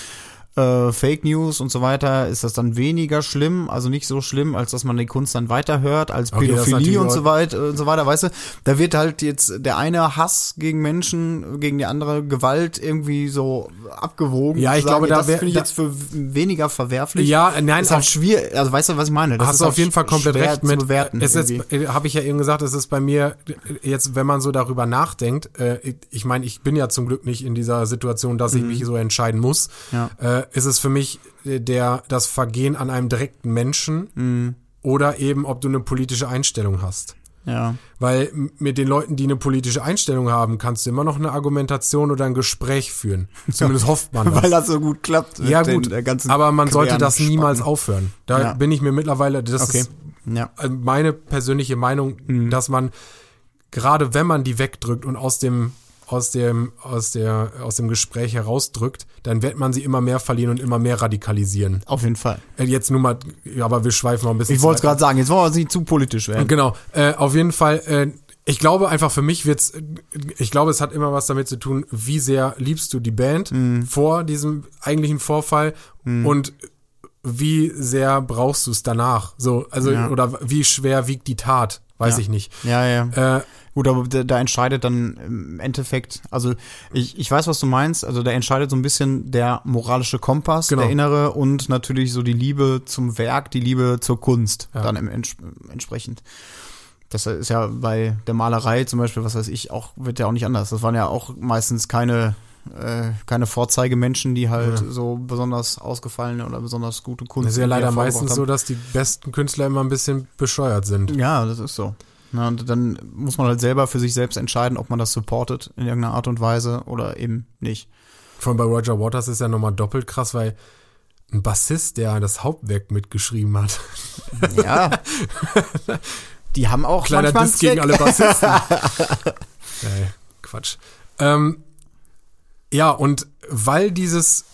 äh, Fake News und so weiter, ist das dann weniger schlimm, also nicht so schlimm, als dass man die Kunst dann weiterhört, als Okay, Pädophilie und so weiter und so weiter, weißt du? Da wird halt jetzt der eine Hass gegen Menschen, gegen die andere Gewalt irgendwie so abgewogen. Ja, ich sagen, glaube, da das wär- finde ich da- jetzt für weniger verwerflich. Ja, nein, ist halt schwierig, also weißt du, was ich meine? Das hast ist du halt auf jeden Fall komplett recht mit. Zu bewerten, es ist, irgendwie. habe ich ja eben gesagt, es ist bei mir äh, jetzt, wenn man so darüber nachdenkt, äh, ich meine, ich bin ja zum Glück nicht in dieser Situation, dass ich mich so entscheiden muss. Ja. Äh, ist es für mich äh, der das Vergehen an einem direkten Menschen oder eben, ob du eine politische Einstellung hast. Ja. Weil mit den Leuten, die eine politische Einstellung haben, kannst du immer noch eine Argumentation oder ein Gespräch führen. Zumindest hofft man das. Weil das so gut klappt. ja gut, aber man sollte das niemals aufhören. Da Ja. bin ich mir mittlerweile, das Okay. ist Ja. äh, meine persönliche Meinung, Mhm. dass man gerade wenn man die wegdrückt und aus dem aus dem aus der aus dem Gespräch herausdrückt, dann wird man sie immer mehr verlieren und immer mehr radikalisieren. Auf jeden Fall. Äh, Jetzt nur mal, aber wir schweifen noch ein bisschen. Ich wollte es gerade sagen, jetzt wollen wir uns nicht zu politisch werden. Genau, äh, auf jeden Fall. Äh, ich glaube einfach für mich wird's. äh, Ich glaube, es hat immer was damit zu tun, wie sehr liebst du die Band Mhm. vor diesem eigentlichen Vorfall und wie sehr brauchst du es danach. So, also Ja. oder wie schwer wiegt die Tat, weiß Ja. ich nicht. Ja, ja. Äh, Gut, aber da, da entscheidet dann im Endeffekt, also ich, ich weiß, was du meinst, also da entscheidet so ein bisschen der moralische Kompass, Genau. der innere und natürlich so die Liebe zum Werk, die Liebe zur Kunst Ja. dann im, ents entsprechend. Das ist ja bei der Malerei zum Beispiel, was weiß ich, auch, wird ja auch nicht anders. Das waren ja auch meistens keine, äh, keine Vorzeigemenschen, die halt Ja. so besonders ausgefallene oder besonders gute Kunst. es ist ja leider meistens so, dass die besten Künstler immer ein bisschen bescheuert sind. Ja, das ist so. Na, und dann muss man halt selber für sich selbst entscheiden, ob man das supportet in irgendeiner Art und Weise oder eben nicht. Vor allem bei Roger Waters ist ja nochmal doppelt krass, weil ein Bassist, der das Hauptwerk mitgeschrieben hat. Ja. Die haben auch Kleiner manchmal Diss gegen alle Bassisten. Ey, Quatsch. Ähm, ja, und weil dieses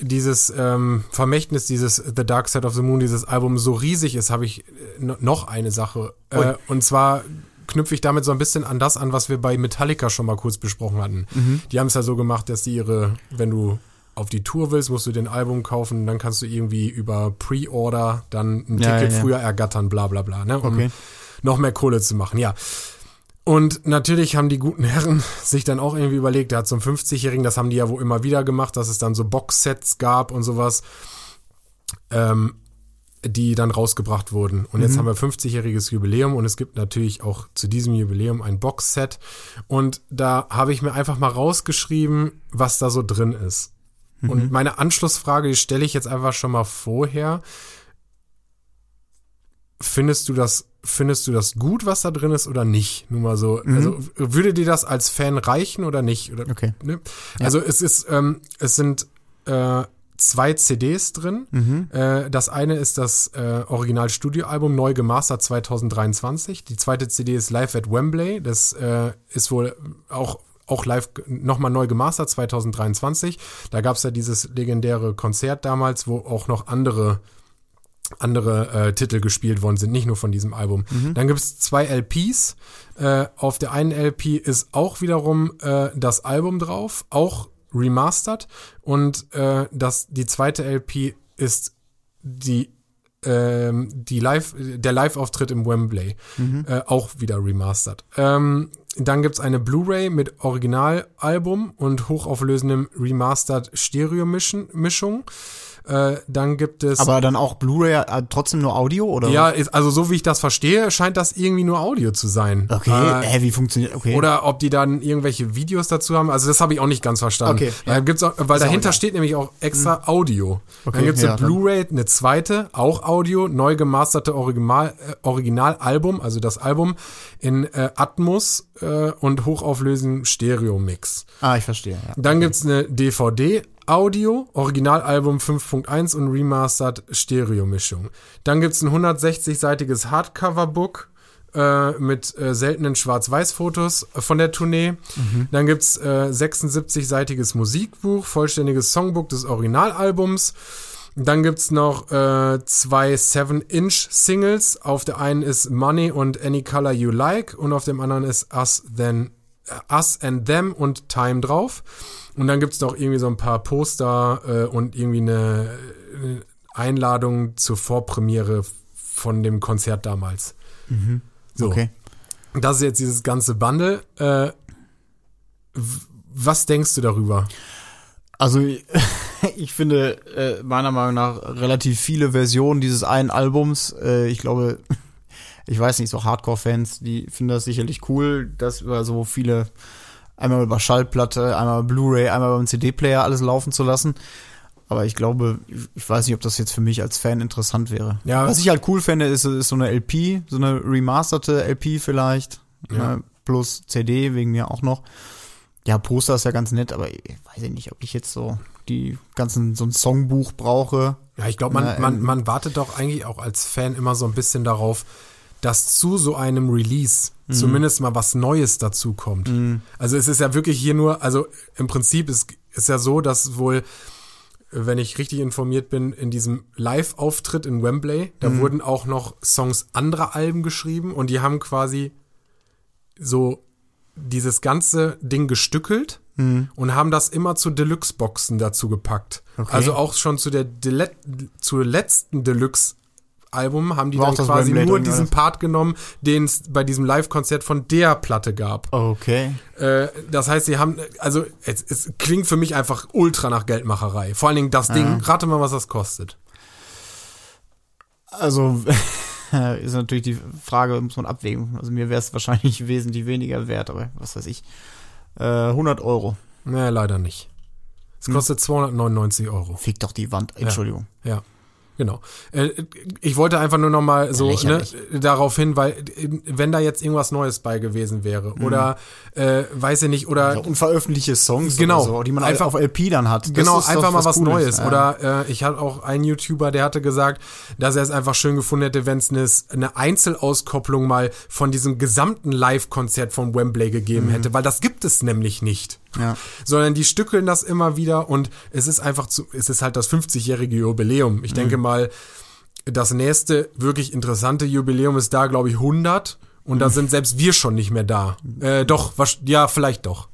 dieses ähm, Vermächtnis, dieses The Dark Side of the Moon, dieses Album so riesig ist, habe ich äh, no- noch eine Sache. Äh, und zwar knüpfe ich damit so ein bisschen an das an, was wir bei Metallica schon mal kurz besprochen hatten. Mhm. Die haben es ja so gemacht, dass die ihre, wenn du auf die Tour willst, musst du den Album kaufen, dann kannst du irgendwie über Pre-Order dann ein Ja, Ticket ja, ja. früher ergattern, bla bla bla, ne? Um Okay. noch mehr Kohle zu machen, ja. Und natürlich haben die guten Herren sich dann auch irgendwie überlegt, der hat zum 50-Jährigen, das haben die ja wohl immer wieder gemacht, dass es dann so Boxsets gab und sowas, ähm, die dann rausgebracht wurden. Und jetzt haben wir 50-jähriges Jubiläum und es gibt natürlich auch zu diesem Jubiläum ein Boxset. Und da habe ich mir einfach mal rausgeschrieben, was da so drin ist. Und meine Anschlussfrage, die stelle ich jetzt einfach schon mal vorher. Findest du das, findest du das gut, was da drin ist oder nicht? Nur mal so. Also würde dir das als Fan reichen oder nicht? Oder, Okay. ne? Also es ist, ähm, es sind äh, zwei CDs drin. Mhm. Äh, das eine ist das äh, Original-Studioalbum, neu gemastert 2023. Die zweite CD ist Live at Wembley. Das äh, ist wohl auch auch live nochmal neu gemastert 2023. Da gab es ja dieses legendäre Konzert damals, wo auch noch andere andere äh, Titel gespielt worden sind, nicht nur von diesem Album. Dann gibt es zwei LPs. Äh, auf der einen LP ist auch wiederum äh, das Album drauf, auch remastered. Und äh, das, die zweite LP ist die, ähm, die Live, der Live-Auftritt im Wembley, äh, auch wieder remastered. Ähm, dann gibt's eine Blu-ray mit Originalalbum und hochauflösendem Remastered Stereo-Mischung. Äh, dann gibt es Aber dann auch Blu-ray äh, trotzdem nur Audio oder? ja, ist, also so wie ich das verstehe, scheint das irgendwie nur Audio zu sein. Okay, Äh, wie funktioniert? Okay. oder ob die dann irgendwelche Videos dazu haben. Also das habe ich auch nicht ganz verstanden. Okay, Weil, ja. gibt's auch, weil Ist auch dahinter egal. steht nämlich auch extra Audio. Okay, dann gibt's ja, eine Blu-ray, eine zweite, auch Audio, neu gemasterte Original, äh, Originalalbum, also das Album in äh, Atmos äh, und hochauflösendem Stereo-Mix. ah, ich verstehe. Ja. Dann gibt's eine DVD, Audio, Originalalbum 5.1 und Remastered Stereo-Mischung. Dann gibt's ein 160-seitiges Hardcover-Book äh, mit äh, seltenen Schwarz-Weiß-Fotos von der Tournee. Dann gibt's äh, 76-seitiges Musikbuch, vollständiges Songbook des Originalalbums. Dann gibt's noch äh, zwei 7-Inch-Singles. Auf der einen ist Money und Any Color You Like und auf dem anderen ist Us Then äh, Us and Them und Time drauf. Und dann gibt's noch irgendwie so ein paar Poster äh, und irgendwie eine, eine Einladung zur Vorpremiere von dem Konzert damals. So, Okay. das ist jetzt dieses ganze Bundle. Äh, was denkst du darüber? Also ich finde äh, meiner Meinung nach relativ viele Versionen dieses einen Albums. Äh, ich glaube, ich weiß nicht, so Hardcore-Fans, die finden das sicherlich cool, dass über so viele einmal über Schallplatte, einmal Blu-ray, einmal beim CD-Player alles laufen zu lassen. Aber ich glaube, ich weiß nicht, ob das jetzt für mich als Fan interessant wäre. Ja. Was ich halt cool fände, ist, ist so eine LP, so eine remasterte LP vielleicht. Ja. Ne, plus CD wegen mir auch noch. Ja, Poster ist ja ganz nett, aber ich weiß ja nicht, ob ich jetzt so die ganzen, so ein Songbuch brauche. Ja, ich glaube, man, Na, man, man wartet doch eigentlich auch als Fan immer so ein bisschen darauf, dass zu so einem Release Mhm. zumindest mal was Neues dazu kommt. Also es ist ja wirklich hier nur, also im Prinzip ist, ist ja so, dass wohl, wenn ich richtig informiert bin, in diesem Live-Auftritt in Wembley, da Mhm. wurden auch noch Songs anderer Alben geschrieben und die haben quasi so dieses ganze Ding gestückelt und haben das immer zu Deluxe-Boxen dazu gepackt. Okay. Also auch schon zu der Dele zur letzten Deluxe-Album haben die War dann quasi nur diesen? Part genommen, den es bei diesem Live-Konzert von der Platte gab. Okay. Äh, das heißt, sie haben, also es, es klingt für mich einfach ultra nach Geldmacherei. Vor allen Dingen das Ding, rate mal, was das kostet. Also ist natürlich die Frage, muss man abwägen. Also mir wäre es wahrscheinlich wesentlich weniger wert, aber was weiß ich. Äh, 100 Euro. Nee, leider nicht. Es Hm. kostet 299 Euro. Fick doch die Wand. Entschuldigung. Ja, genau. Äh, ich wollte einfach nur noch mal so ne, darauf hin, weil wenn da jetzt irgendwas Neues bei gewesen wäre oder äh, weiß ich nicht oder Ja, unveröffentlichte Songs Genau. oder so, die man Einfach- auf LP dann hat. Genau, einfach mal was Cooles. Neues. Ja. Oder äh, ich hatte auch einen YouTuber, der hatte gesagt, dass er es einfach schön gefunden hätte, wenn es eine, eine Einzelauskopplung mal von diesem gesamten Live-Konzert von Wembley gegeben hätte, weil das gibt es nämlich nicht. Mhm. Ja. Sondern die stückeln das immer wieder und es ist einfach zu, es ist halt das 50-jährige Jubiläum. Ich Mhm. denke mal, das nächste wirklich interessante Jubiläum ist da, glaube ich, 100 und Mhm. da sind selbst wir schon nicht mehr da. Äh, doch, was, ja, vielleicht doch.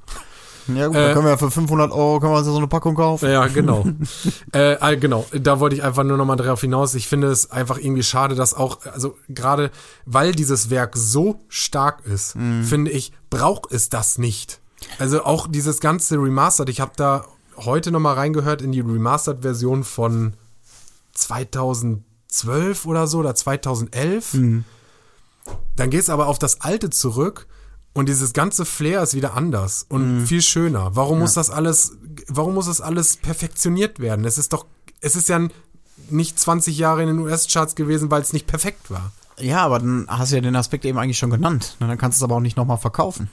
Ja gut, Äh, da können wir ja für 500 Euro können wir uns so eine Packung kaufen. Ja, genau. äh, genau, da wollte ich einfach nur noch mal darauf hinaus. Ich finde es einfach irgendwie schade, dass auch, also gerade weil dieses Werk so stark ist, finde ich, braucht es das nicht. Also auch dieses ganze Remastered, ich habe da heute noch mal reingehört in die Remastered-Version von 2012 oder so oder 2011. Dann gehst aber auf das alte zurück und dieses ganze Flair ist wieder anders und viel schöner. Warum muss das alles, warum muss das alles perfektioniert werden? Es ist doch, es ist ja nicht 20 Jahre in den US-Charts gewesen, weil es nicht perfekt war. Ja, aber dann hast du ja den Aspekt eben eigentlich schon genannt. Na, Dann kannst du es aber auch nicht nochmal verkaufen.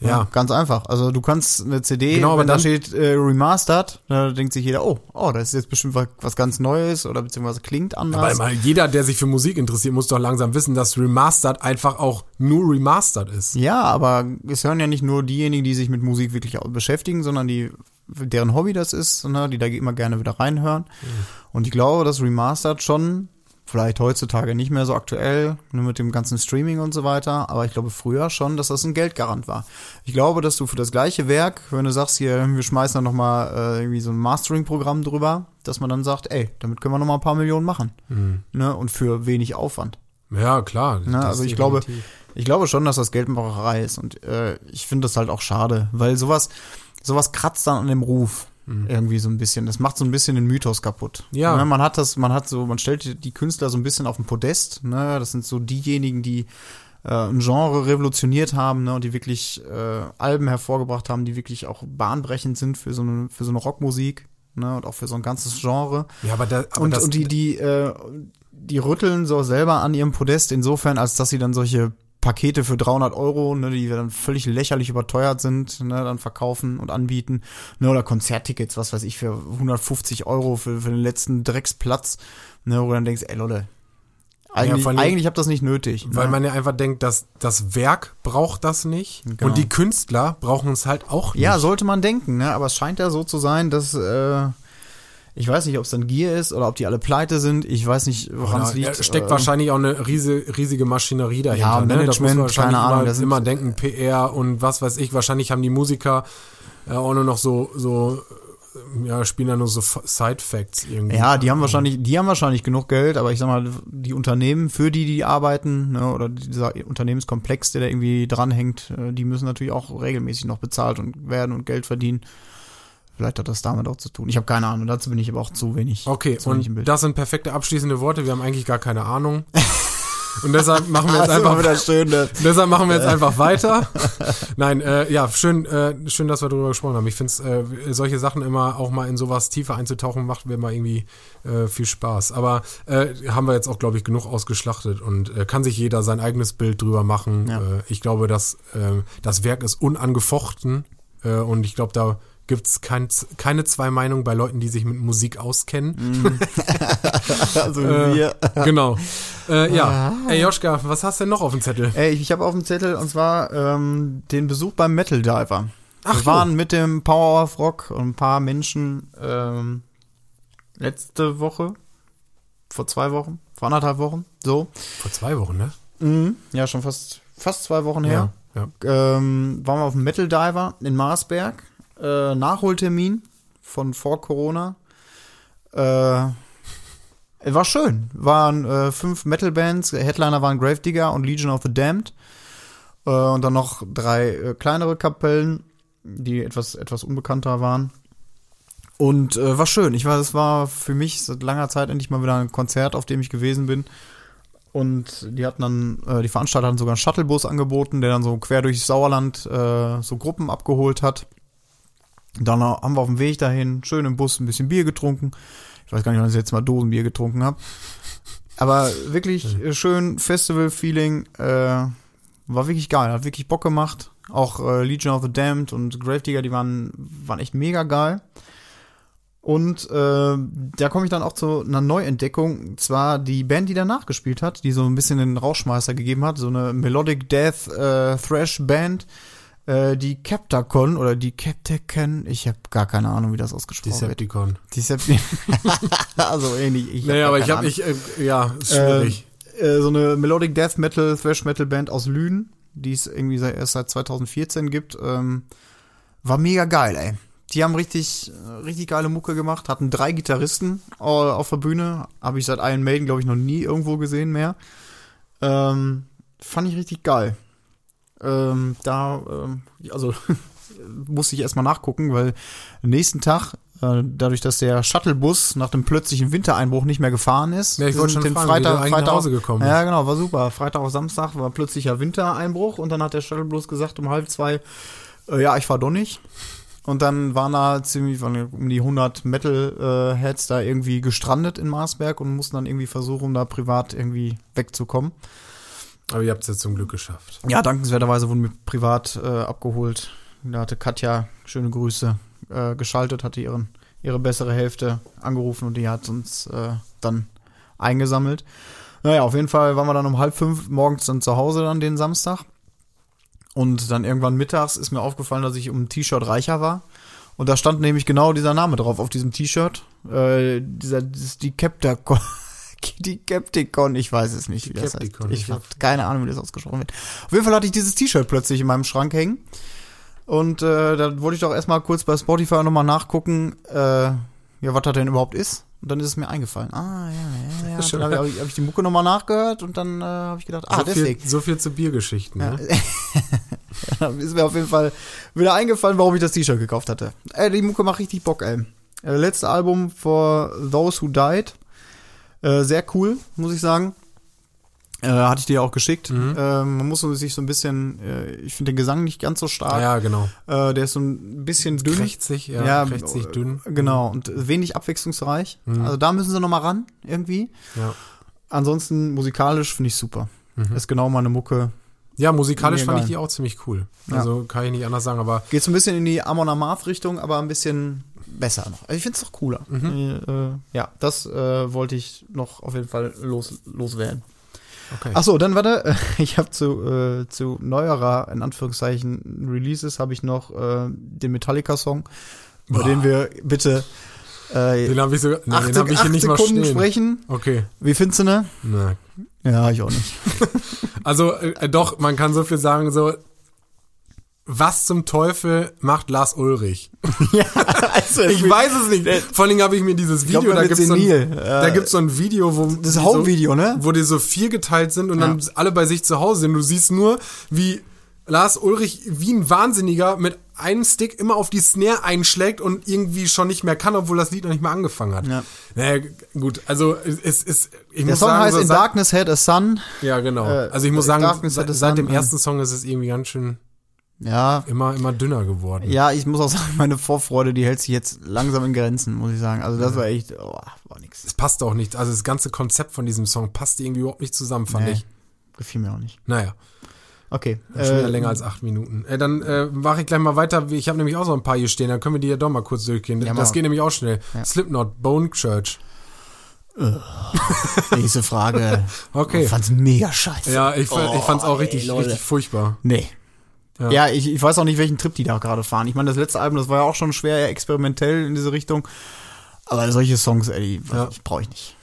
Ja. Ganz einfach. Also du kannst eine CD, Genau, wenn da steht äh, remastered, da denkt sich jeder, oh, oh, das ist jetzt bestimmt was, was ganz Neues oder beziehungsweise klingt anders. Aber mal jeder, der sich für Musik interessiert, muss doch langsam wissen, dass Remastered einfach auch nur Remastered ist. Ja, aber es hören ja nicht nur diejenigen, die sich mit Musik wirklich beschäftigen, sondern die, deren Hobby das ist, ne, die da immer gerne wieder reinhören. Und ich glaube, dass Remastered schon, vielleicht heutzutage nicht mehr so aktuell, nur mit dem ganzen Streaming und so weiter, aber ich glaube früher schon, dass das ein Geldgarant war. Ich glaube, dass du für das gleiche Werk, wenn du sagst, hier, wir schmeißen da nochmal äh, irgendwie so ein Mastering-Programm drüber, dass man dann sagt, ey, damit können wir nochmal ein paar Millionen machen. Ne, und für wenig Aufwand. Ja, klar. Ne, also ich glaube, ich glaube schon, dass das Geldmacherei ist und äh, ich finde das halt auch schade, weil sowas, sowas kratzt dann an dem Ruf irgendwie so ein bisschen. Das macht so ein bisschen den Mythos kaputt. Ja. Ne, man hat das, man hat so, man stellt die Künstler so ein bisschen auf den Podest. Ne, das sind so diejenigen, die äh, ein Genre revolutioniert haben ne, und die wirklich äh, Alben hervorgebracht haben, die wirklich auch bahnbrechend sind für so eine, für so eine Rockmusik. Ne, und auch für so ein ganzes Genre. Ja, aber, da, aber Und, das, und die, die, äh, die rütteln so selber an ihrem Podest insofern, als dass sie dann solche Pakete für 300 Euro, ne, die dann völlig lächerlich überteuert sind, ne, dann verkaufen und anbieten. Ne, oder Konzerttickets, was weiß ich, für 150 Euro für, für den letzten Drecksplatz. Ne, wo du dann denkst, ey Leute, eigentlich, allem- eigentlich habt das nicht nötig. Weil ne? man ja einfach denkt, dass das Werk braucht das nicht Genau. und die Künstler brauchen es halt auch nicht. Ja, sollte man denken, ne? aber es scheint ja so zu sein, dass äh, ich weiß nicht, ob es dann Gier ist oder ob die alle pleite sind. Ich weiß nicht, woran es Ja, liegt. steckt Äh, wahrscheinlich auch eine riesige, riesige Maschinerie dahinter. Ja, ne? Das muss Management, man wahrscheinlich keine Ahnung, Immer, das immer denken, PR und was weiß ich. Wahrscheinlich haben die Musiker äh, auch nur noch so, so äh, ja, spielen da nur so Side-Facts irgendwie. Ja, die haben wahrscheinlich, die haben wahrscheinlich genug Geld, aber ich sag mal, die Unternehmen, für die die arbeiten, ne, oder dieser Unternehmenskomplex, der da irgendwie dranhängt, äh, die müssen natürlich auch regelmäßig noch bezahlt und werden und Geld verdienen. Vielleicht hat das damit auch zu tun. Ich habe keine Ahnung, dazu bin ich aber auch zu wenig. Okay, zu wenig und das sind perfekte abschließende Worte. Wir haben eigentlich gar keine Ahnung. Und deshalb machen wir jetzt Also einfach wieder schön, ne? Deshalb machen wir jetzt einfach weiter. Nein, äh, ja, schön, äh, schön, dass wir darüber gesprochen haben. Ich finde äh, solche Sachen immer auch mal in sowas tiefer einzutauchen, macht mir immer irgendwie äh, viel Spaß. Aber äh, haben wir jetzt auch, glaube ich, genug ausgeschlachtet und äh, kann sich jeder sein eigenes Bild drüber machen. Ja. Äh, ich glaube, dass äh, das Werk ist unangefochten äh, und ich glaube, da gibt's kein, keine zwei Meinungen bei Leuten, die sich mit Musik auskennen. Also Äh, wir. genau. Äh, ja. Ey, Joschka, was hast du denn noch auf dem Zettel? Ey, ich habe auf dem Zettel und zwar ähm, den Besuch beim Metal Diver. Ach wir so. waren mit dem Power of Rock und ein paar Menschen ähm, letzte Woche, vor zwei Wochen, vor anderthalb Wochen, so. Vor zwei Wochen, ne? Mhm. Ja, schon fast fast zwei Wochen her. Ja. ja. ähm, waren wir auf dem Metal Diver in Marsberg. Äh, Nachholtermin von vor Corona. Äh, war schön. Waren äh, fünf Metal-Bands. Headliner waren Gravedigger und Legion of the Damned. Äh, und dann noch drei äh, kleinere Kapellen, die etwas, etwas unbekannter waren. Und äh, war schön. Ich war, es war für mich seit langer Zeit endlich mal wieder ein Konzert, auf dem ich gewesen bin. Und die hatten dann, äh, die Veranstalter hatten sogar einen Shuttlebus angeboten, der dann so quer durch Sauerland äh, so Gruppen abgeholt hat. Dann haben wir auf dem Weg dahin schön im Bus ein bisschen Bier getrunken. Ich weiß gar nicht, wann ich das letzte Mal Dosenbier getrunken habe. Aber wirklich äh, schön Festival-Feeling. Äh, war wirklich geil, hat wirklich Bock gemacht. Auch äh, Legion of the Damned und Gravedigger, die waren, waren echt mega geil. Und äh, da komme ich dann auch zu einer Neuentdeckung. Und zwar die Band, die danach gespielt hat, die so ein bisschen den Rauschmeister gegeben hat. So eine Melodic Death äh, Thrash Band. Äh, die Captacon oder die Captacon. Ich habe gar keine Ahnung, wie das ausgesprochen wird. Decepticon. Decepticon. also ähnlich. Ich hab Naja, aber ich habe, ich, äh, ja, ist schwierig. Äh, so eine Melodic Death Metal, Thrash Metal Band aus Lünen, die es irgendwie seit, erst seit 2014 gibt. Ähm, war mega geil, ey. Die haben richtig, richtig geile Mucke gemacht, hatten drei Gitarristen auf der Bühne. Habe ich seit Iron Maiden, glaube ich, noch nie irgendwo gesehen mehr. Ähm, fand ich richtig geil. Ähm, da, ähm, also musste ich erstmal nachgucken, weil am nächsten Tag, äh, dadurch, dass der Shuttlebus nach dem plötzlichen Wintereinbruch nicht mehr gefahren ist, Ja, ich wollte sind schon den fragen, Freitag, Freitag nach Hause gekommen Ja, genau, war super. Freitag auf Samstag war plötzlicher Wintereinbruch und dann hat der Shuttlebus gesagt um halb zwei, äh, ja, ich fahr doch nicht. Und dann waren da ziemlich waren um die 100 Metal-Heads da irgendwie gestrandet in Marsberg und mussten dann irgendwie versuchen, da privat irgendwie wegzukommen. Aber ihr habt es ja zum Glück geschafft. Ja, dankenswerterweise wurden wir privat äh, abgeholt. Da hatte Katja, schöne Grüße, äh, geschaltet, hatte ihren, ihre bessere Hälfte angerufen und die hat uns äh, dann eingesammelt. Naja, auf jeden Fall waren wir dann um halb fünf morgens dann zu Hause dann den Samstag. Und dann irgendwann mittags ist mir aufgefallen, dass ich um ein T-Shirt reicher war. Und da stand nämlich genau dieser Name drauf auf diesem T-Shirt. Äh, dieser, die Captacon. Die Capticon, ich weiß es nicht, wie das heißt. Capticon, Ich ich habe keine Ahnung, wie das ausgesprochen wird. Auf jeden Fall hatte ich dieses T-Shirt plötzlich in meinem Schrank hängen. Und äh, da wollte ich doch erstmal kurz bei Spotify nochmal nachgucken, äh, ja, was das denn überhaupt ist. Und dann ist es mir eingefallen. Ah, ja, ja, ja. Dann habe ich, hab ich die Mucke nochmal nachgehört und dann äh, habe ich gedacht, ah, so, deswegen. viel, so viel zu Biergeschichten. Ja. Ne? Dann ist mir auf jeden Fall wieder eingefallen, warum ich das T-Shirt gekauft hatte. Ey, die Mucke macht richtig Bock, ey. Äh, letzte Album for Those Who Died. Äh, sehr cool, muss ich sagen. Äh, hatte ich dir auch geschickt. Mhm. Äh, man muss sich so ein bisschen, äh, ich finde den Gesang nicht ganz so stark. Ja, genau. Äh, der ist so ein bisschen dünn. Krächzig, ja, Ja, krächzig, äh, dünn. Genau, und wenig abwechslungsreich. Mhm. Also da müssen sie noch mal ran, irgendwie. Ja. Ansonsten musikalisch finde ich super. Mhm. Ist genau meine Mucke. Ja, musikalisch fand ich die auch ziemlich cool. Ja. Also kann ich nicht anders sagen, aber Geht so ein bisschen in die Amon Amarth-Richtung, aber ein bisschen besser noch. Also ich finde es doch cooler. Mhm. Äh, ja, das äh, wollte ich noch auf jeden Fall los, loswerden. okay. Ach so, dann warte. Ich habe zu, äh, zu neuerer, in Anführungszeichen, Releases habe ich noch äh, den Metallica-Song, bei Boah. dem wir bitte äh, den habe ich sogar, nee, acht, den habe ich hier nicht mal Sekunden stehen. sprechen. Okay. Wie findest du ne? Na. Ja, ich auch nicht. Also äh, doch, man kann so viel sagen, so was zum Teufel macht Lars Ulrich? ja, also Ich weiß es nicht. Vor allen Dingen habe ich mir dieses glaub, Video, man da gibt's so ein, da Äh, gibt's so ein Video, wo Das die Home-Video, ne? wo die so vier geteilt sind und Ja. dann alle bei sich zu Hause sind. Du siehst nur, wie Lars Ulrich wie ein Wahnsinniger mit einem Stick immer auf die Snare einschlägt und irgendwie schon nicht mehr kann, obwohl das Lied noch nicht mal angefangen hat. Ja. Naja, gut, also es ist, ich Der muss Song sagen, heißt so In Darkness Had a Sun. ja, genau. äh, also ich muss sagen, seit, seit dem Sun, ersten Song ist es irgendwie ganz schön Ja, immer, immer dünner geworden. ja, ich muss auch sagen, meine Vorfreude, die hält sich jetzt langsam in Grenzen, muss ich sagen. Also das war echt, oh, war nix. Es passt auch nicht. Also das ganze Konzept von diesem Song passt irgendwie überhaupt nicht zusammen, fand Nee. ich. Gefiel mir auch nicht. Naja, Okay. schon wieder äh, länger als acht Minuten. Äh, dann äh, mache ich gleich mal weiter. Ich habe nämlich auch so ein paar hier stehen, dann können wir die ja doch mal kurz durchgehen. Ja, das geht nämlich auch schnell. Slipknot, Bone Church. Nächste Frage. Okay. Ich fand's mega scheiße. Ja, ich, fa- ich fand's auch Oh, ey, richtig, richtig furchtbar. Nee. Ja. Ja, ich, ich weiß auch nicht, welchen Trip die da gerade fahren. Ich meine, das letzte Album, das war ja auch schon schwer experimentell in diese Richtung. Aber solche Songs, ey, die Ja. brauche ich nicht.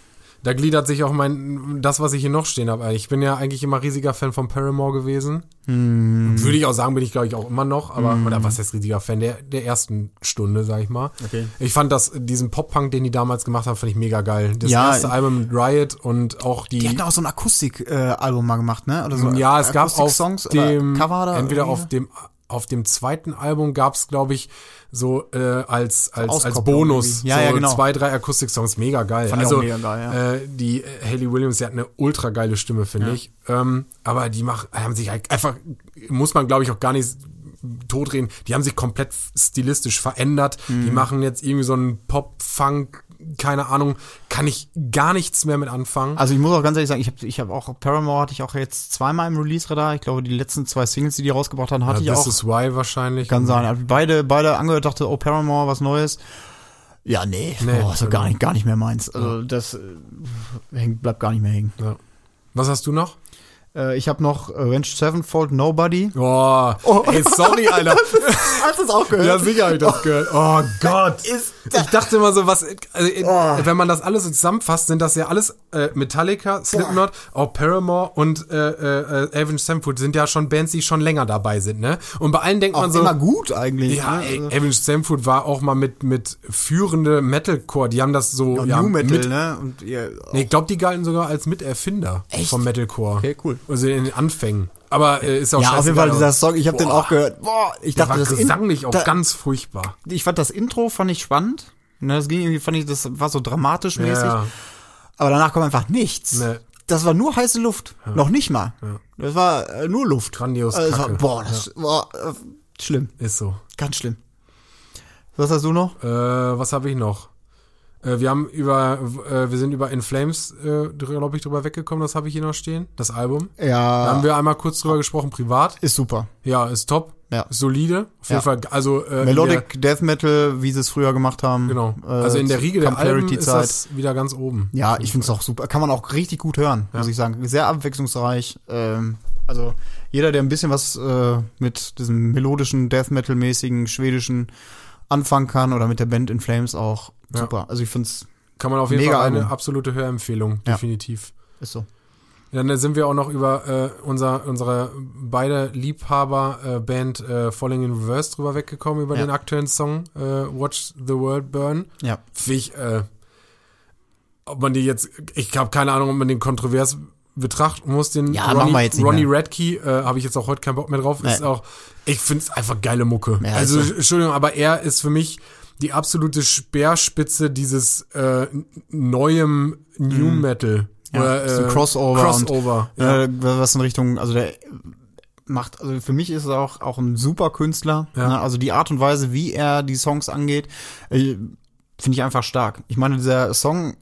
Da gliedert sich auch mein, das, was ich hier noch stehen habe. Ich bin ja eigentlich immer riesiger Fan von Paramore gewesen. Hm. Würde ich auch sagen, bin ich glaube ich auch immer noch, aber, oder was heißt riesiger Fan? Der, der ersten Stunde, sag ich mal. Okay. Ich fand das, diesen Pop-Punk, den die damals gemacht haben, fand ich mega geil. Das Ja, erste Album mit Riot und auch die, Die hatten auch so ein Akustik-Album mal gemacht, ne? Oder so ja, es gab auf oder dem, Cover da entweder irgendwie? auf dem, auf dem zweiten Album gab's, glaube ich, so äh, als als als Bonus. Ja, so ja, genau. zwei drei Akustik-Songs mega geil. Fand also mega geil, ja. äh, die äh, Hayley Williams, die hat eine ultra geile Stimme, finde ich. Ähm, aber die mach, haben sich halt einfach muss man glaube ich auch gar nicht totreden. Die haben sich komplett stilistisch verändert. Die Mhm. machen jetzt irgendwie so einen Pop Funk keine Ahnung, kann ich gar nichts mehr mit anfangen. Also ich muss auch ganz ehrlich sagen, ich habe ich hab auch Paramore hatte ich auch jetzt zweimal im Release-Radar. Ich glaube, die letzten zwei Singles, die die rausgebracht haben, hatte Ja, ich This auch. is Why wahrscheinlich. Kann sein. Hab Beide, beide angehört, dachte, oh, Paramore, was Neues. Ja, nee, Nee, oh, so genau. gar nicht, gar nicht mehr meins. Also das äh, hängt, bleibt gar nicht mehr hängen. Ja. Was hast du noch? Äh, ich habe noch Avenged Sevenfold, Nobody. Oh, ey, sorry, Alter. Hast du es auch Ja, sicher habe ich das gehört. Oh Gott. Ist Ich dachte immer so, was, also, Oh. wenn man das alles zusammenfasst, sind das ja alles äh, Metallica, Slipknot, auch Paramore und äh, äh, äh, Avenged Sevenfold sind ja schon Bands, die schon länger dabei sind, ne? Und bei allen denkt auch man so, immer gut eigentlich. ja, ne? ey, Also- Avenged Sevenfold war auch mal mit mit führende Metalcore, die haben das so Und ja, New Metal, mit, ne? Und ihr, Nee, ich glaube, die galten sogar als Miterfinder Echt? vom Metalcore. Okay, cool. Also in den Anfängen. Aber äh, ist auch ja, auf jeden Fall dieser Song, ich habe den auch gehört. Boah, ich dachte, war das gesanglich auch da, ganz furchtbar. Ich fand das Intro fand ich spannend. Ne, das ging irgendwie, fand ich, das war so dramatisch mäßig. Ja, Aber danach kommt einfach nichts. ne, Das war nur heiße Luft. Noch nicht mal. Das war äh, nur Luft. Grandios Also, war, boah, das war äh, schlimm. ist so. Ganz schlimm. Was hast du noch? Äh, was habe ich noch? Äh, wir haben über, äh, wir sind über In Flames, äh, glaube ich, drüber weggekommen. Das habe ich hier noch stehen. Das Album. Da Ja, haben wir einmal kurz drüber gesprochen, privat. ist super. Ja, ist top. Ja. Solide. Auf jeden Ja. Fall, also äh, Melodic Death Metal, wie sie es früher gemacht haben. Der, genau. Äh, Also in der Riege der Alben ist das wieder ganz oben. Ja, ich finde es auch super. Kann man auch richtig gut hören, muss ich sagen. Sehr abwechslungsreich. Ähm, also jeder, der ein bisschen was äh, mit diesem melodischen, Death Metal-mäßigen, schwedischen anfangen kann oder mit der Band In Flames auch Ja. super. Also ich finde es Kann man auf jeden Fall eine Album. absolute Hörempfehlung, Ja. definitiv. ist so. Dann sind wir auch noch über äh, unser, unsere beide Liebhaber-Band äh, Falling in Reverse drüber weggekommen, über Ja. den aktuellen Song äh, Watch the World Burn. Ja. Ich, äh, ob man die jetzt, ich habe keine Ahnung, ob man den kontrovers betrachten muss, den Ja, nicht Ronnie. Radke, äh, habe ich jetzt auch heute keinen Bock mehr drauf, ist Nee. auch, ich finde es einfach geile Mucke. Ja, also, ist so. Entschuldigung, aber er ist für mich die absolute Speerspitze dieses äh, neuem New Metal. Mhm. Ja, Oder, äh, Crossover Crossover. ja. Äh, was in Richtung, also der macht, also für mich ist er auch, auch ein super Künstler. Ja. Ne? Also die Art und Weise, wie er die Songs angeht, äh, finde ich einfach stark. Ich meine, dieser Song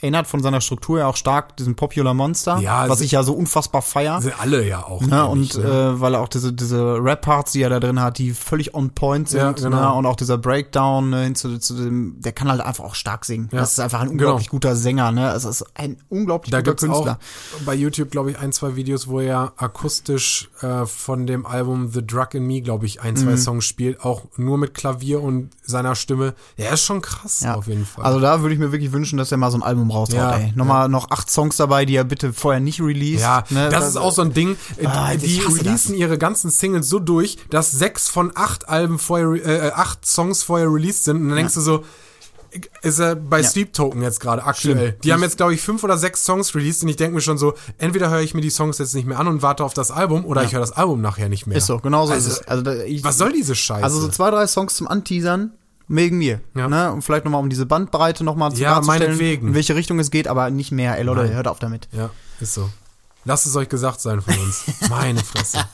erinnert von seiner Struktur ja auch stark diesen Popular Monster, Ja, was ich ja so unfassbar feier. Sind alle ja auch. Ne, und ich, ne? äh, weil er auch diese, diese Rap-Parts, die er da drin hat, die völlig on point sind. Ja, genau. ne, und auch dieser Breakdown ne, hin zu, zu dem, der kann halt einfach auch stark singen. Ja, Das ist einfach ein unglaublich genau. guter Sänger. Ne? Es ist ein unglaublich Da guter Künstler. auch bei YouTube, glaube ich, ein, zwei Videos, wo er akustisch äh, von dem Album The Drug in Me, glaube ich, ein, zwei Mhm. Songs spielt, auch nur mit Klavier und seiner Stimme. Er ist schon krass, Ja. auf jeden Fall. Also da würde ich mir wirklich wünschen, dass er mal so ein Album raushaut, Ja, ey. Nochmal noch acht Songs dabei, die er bitte vorher nicht released. ja, ne? das ist auch so ein Ding. äh, Ah, die releasen ihre ganzen Singles so durch, dass sechs von acht Alben vorher, äh, acht Songs vorher released sind. Und dann denkst du so, ist er bei Ja. Sleep Token jetzt gerade aktuell. Stimmt. Die haben jetzt, glaube ich, fünf oder sechs Songs released und ich denke mir schon so, entweder höre ich mir die Songs jetzt nicht mehr an und warte auf das Album oder ich höre das Album nachher nicht mehr. Ist so, genau so Also, ist es. Also, ich, Was soll diese Scheiße? Also so zwei, drei Songs zum Anteasern, wegen mir. Ja. Ne? Und vielleicht nochmal um diese Bandbreite nochmal zu Ja, meinetwegen. in welche Richtung es geht, aber nicht mehr. Ey Leute, Nein. hört auf damit. ja, ist so. Lasst es euch gesagt sein von uns. Meine Fresse.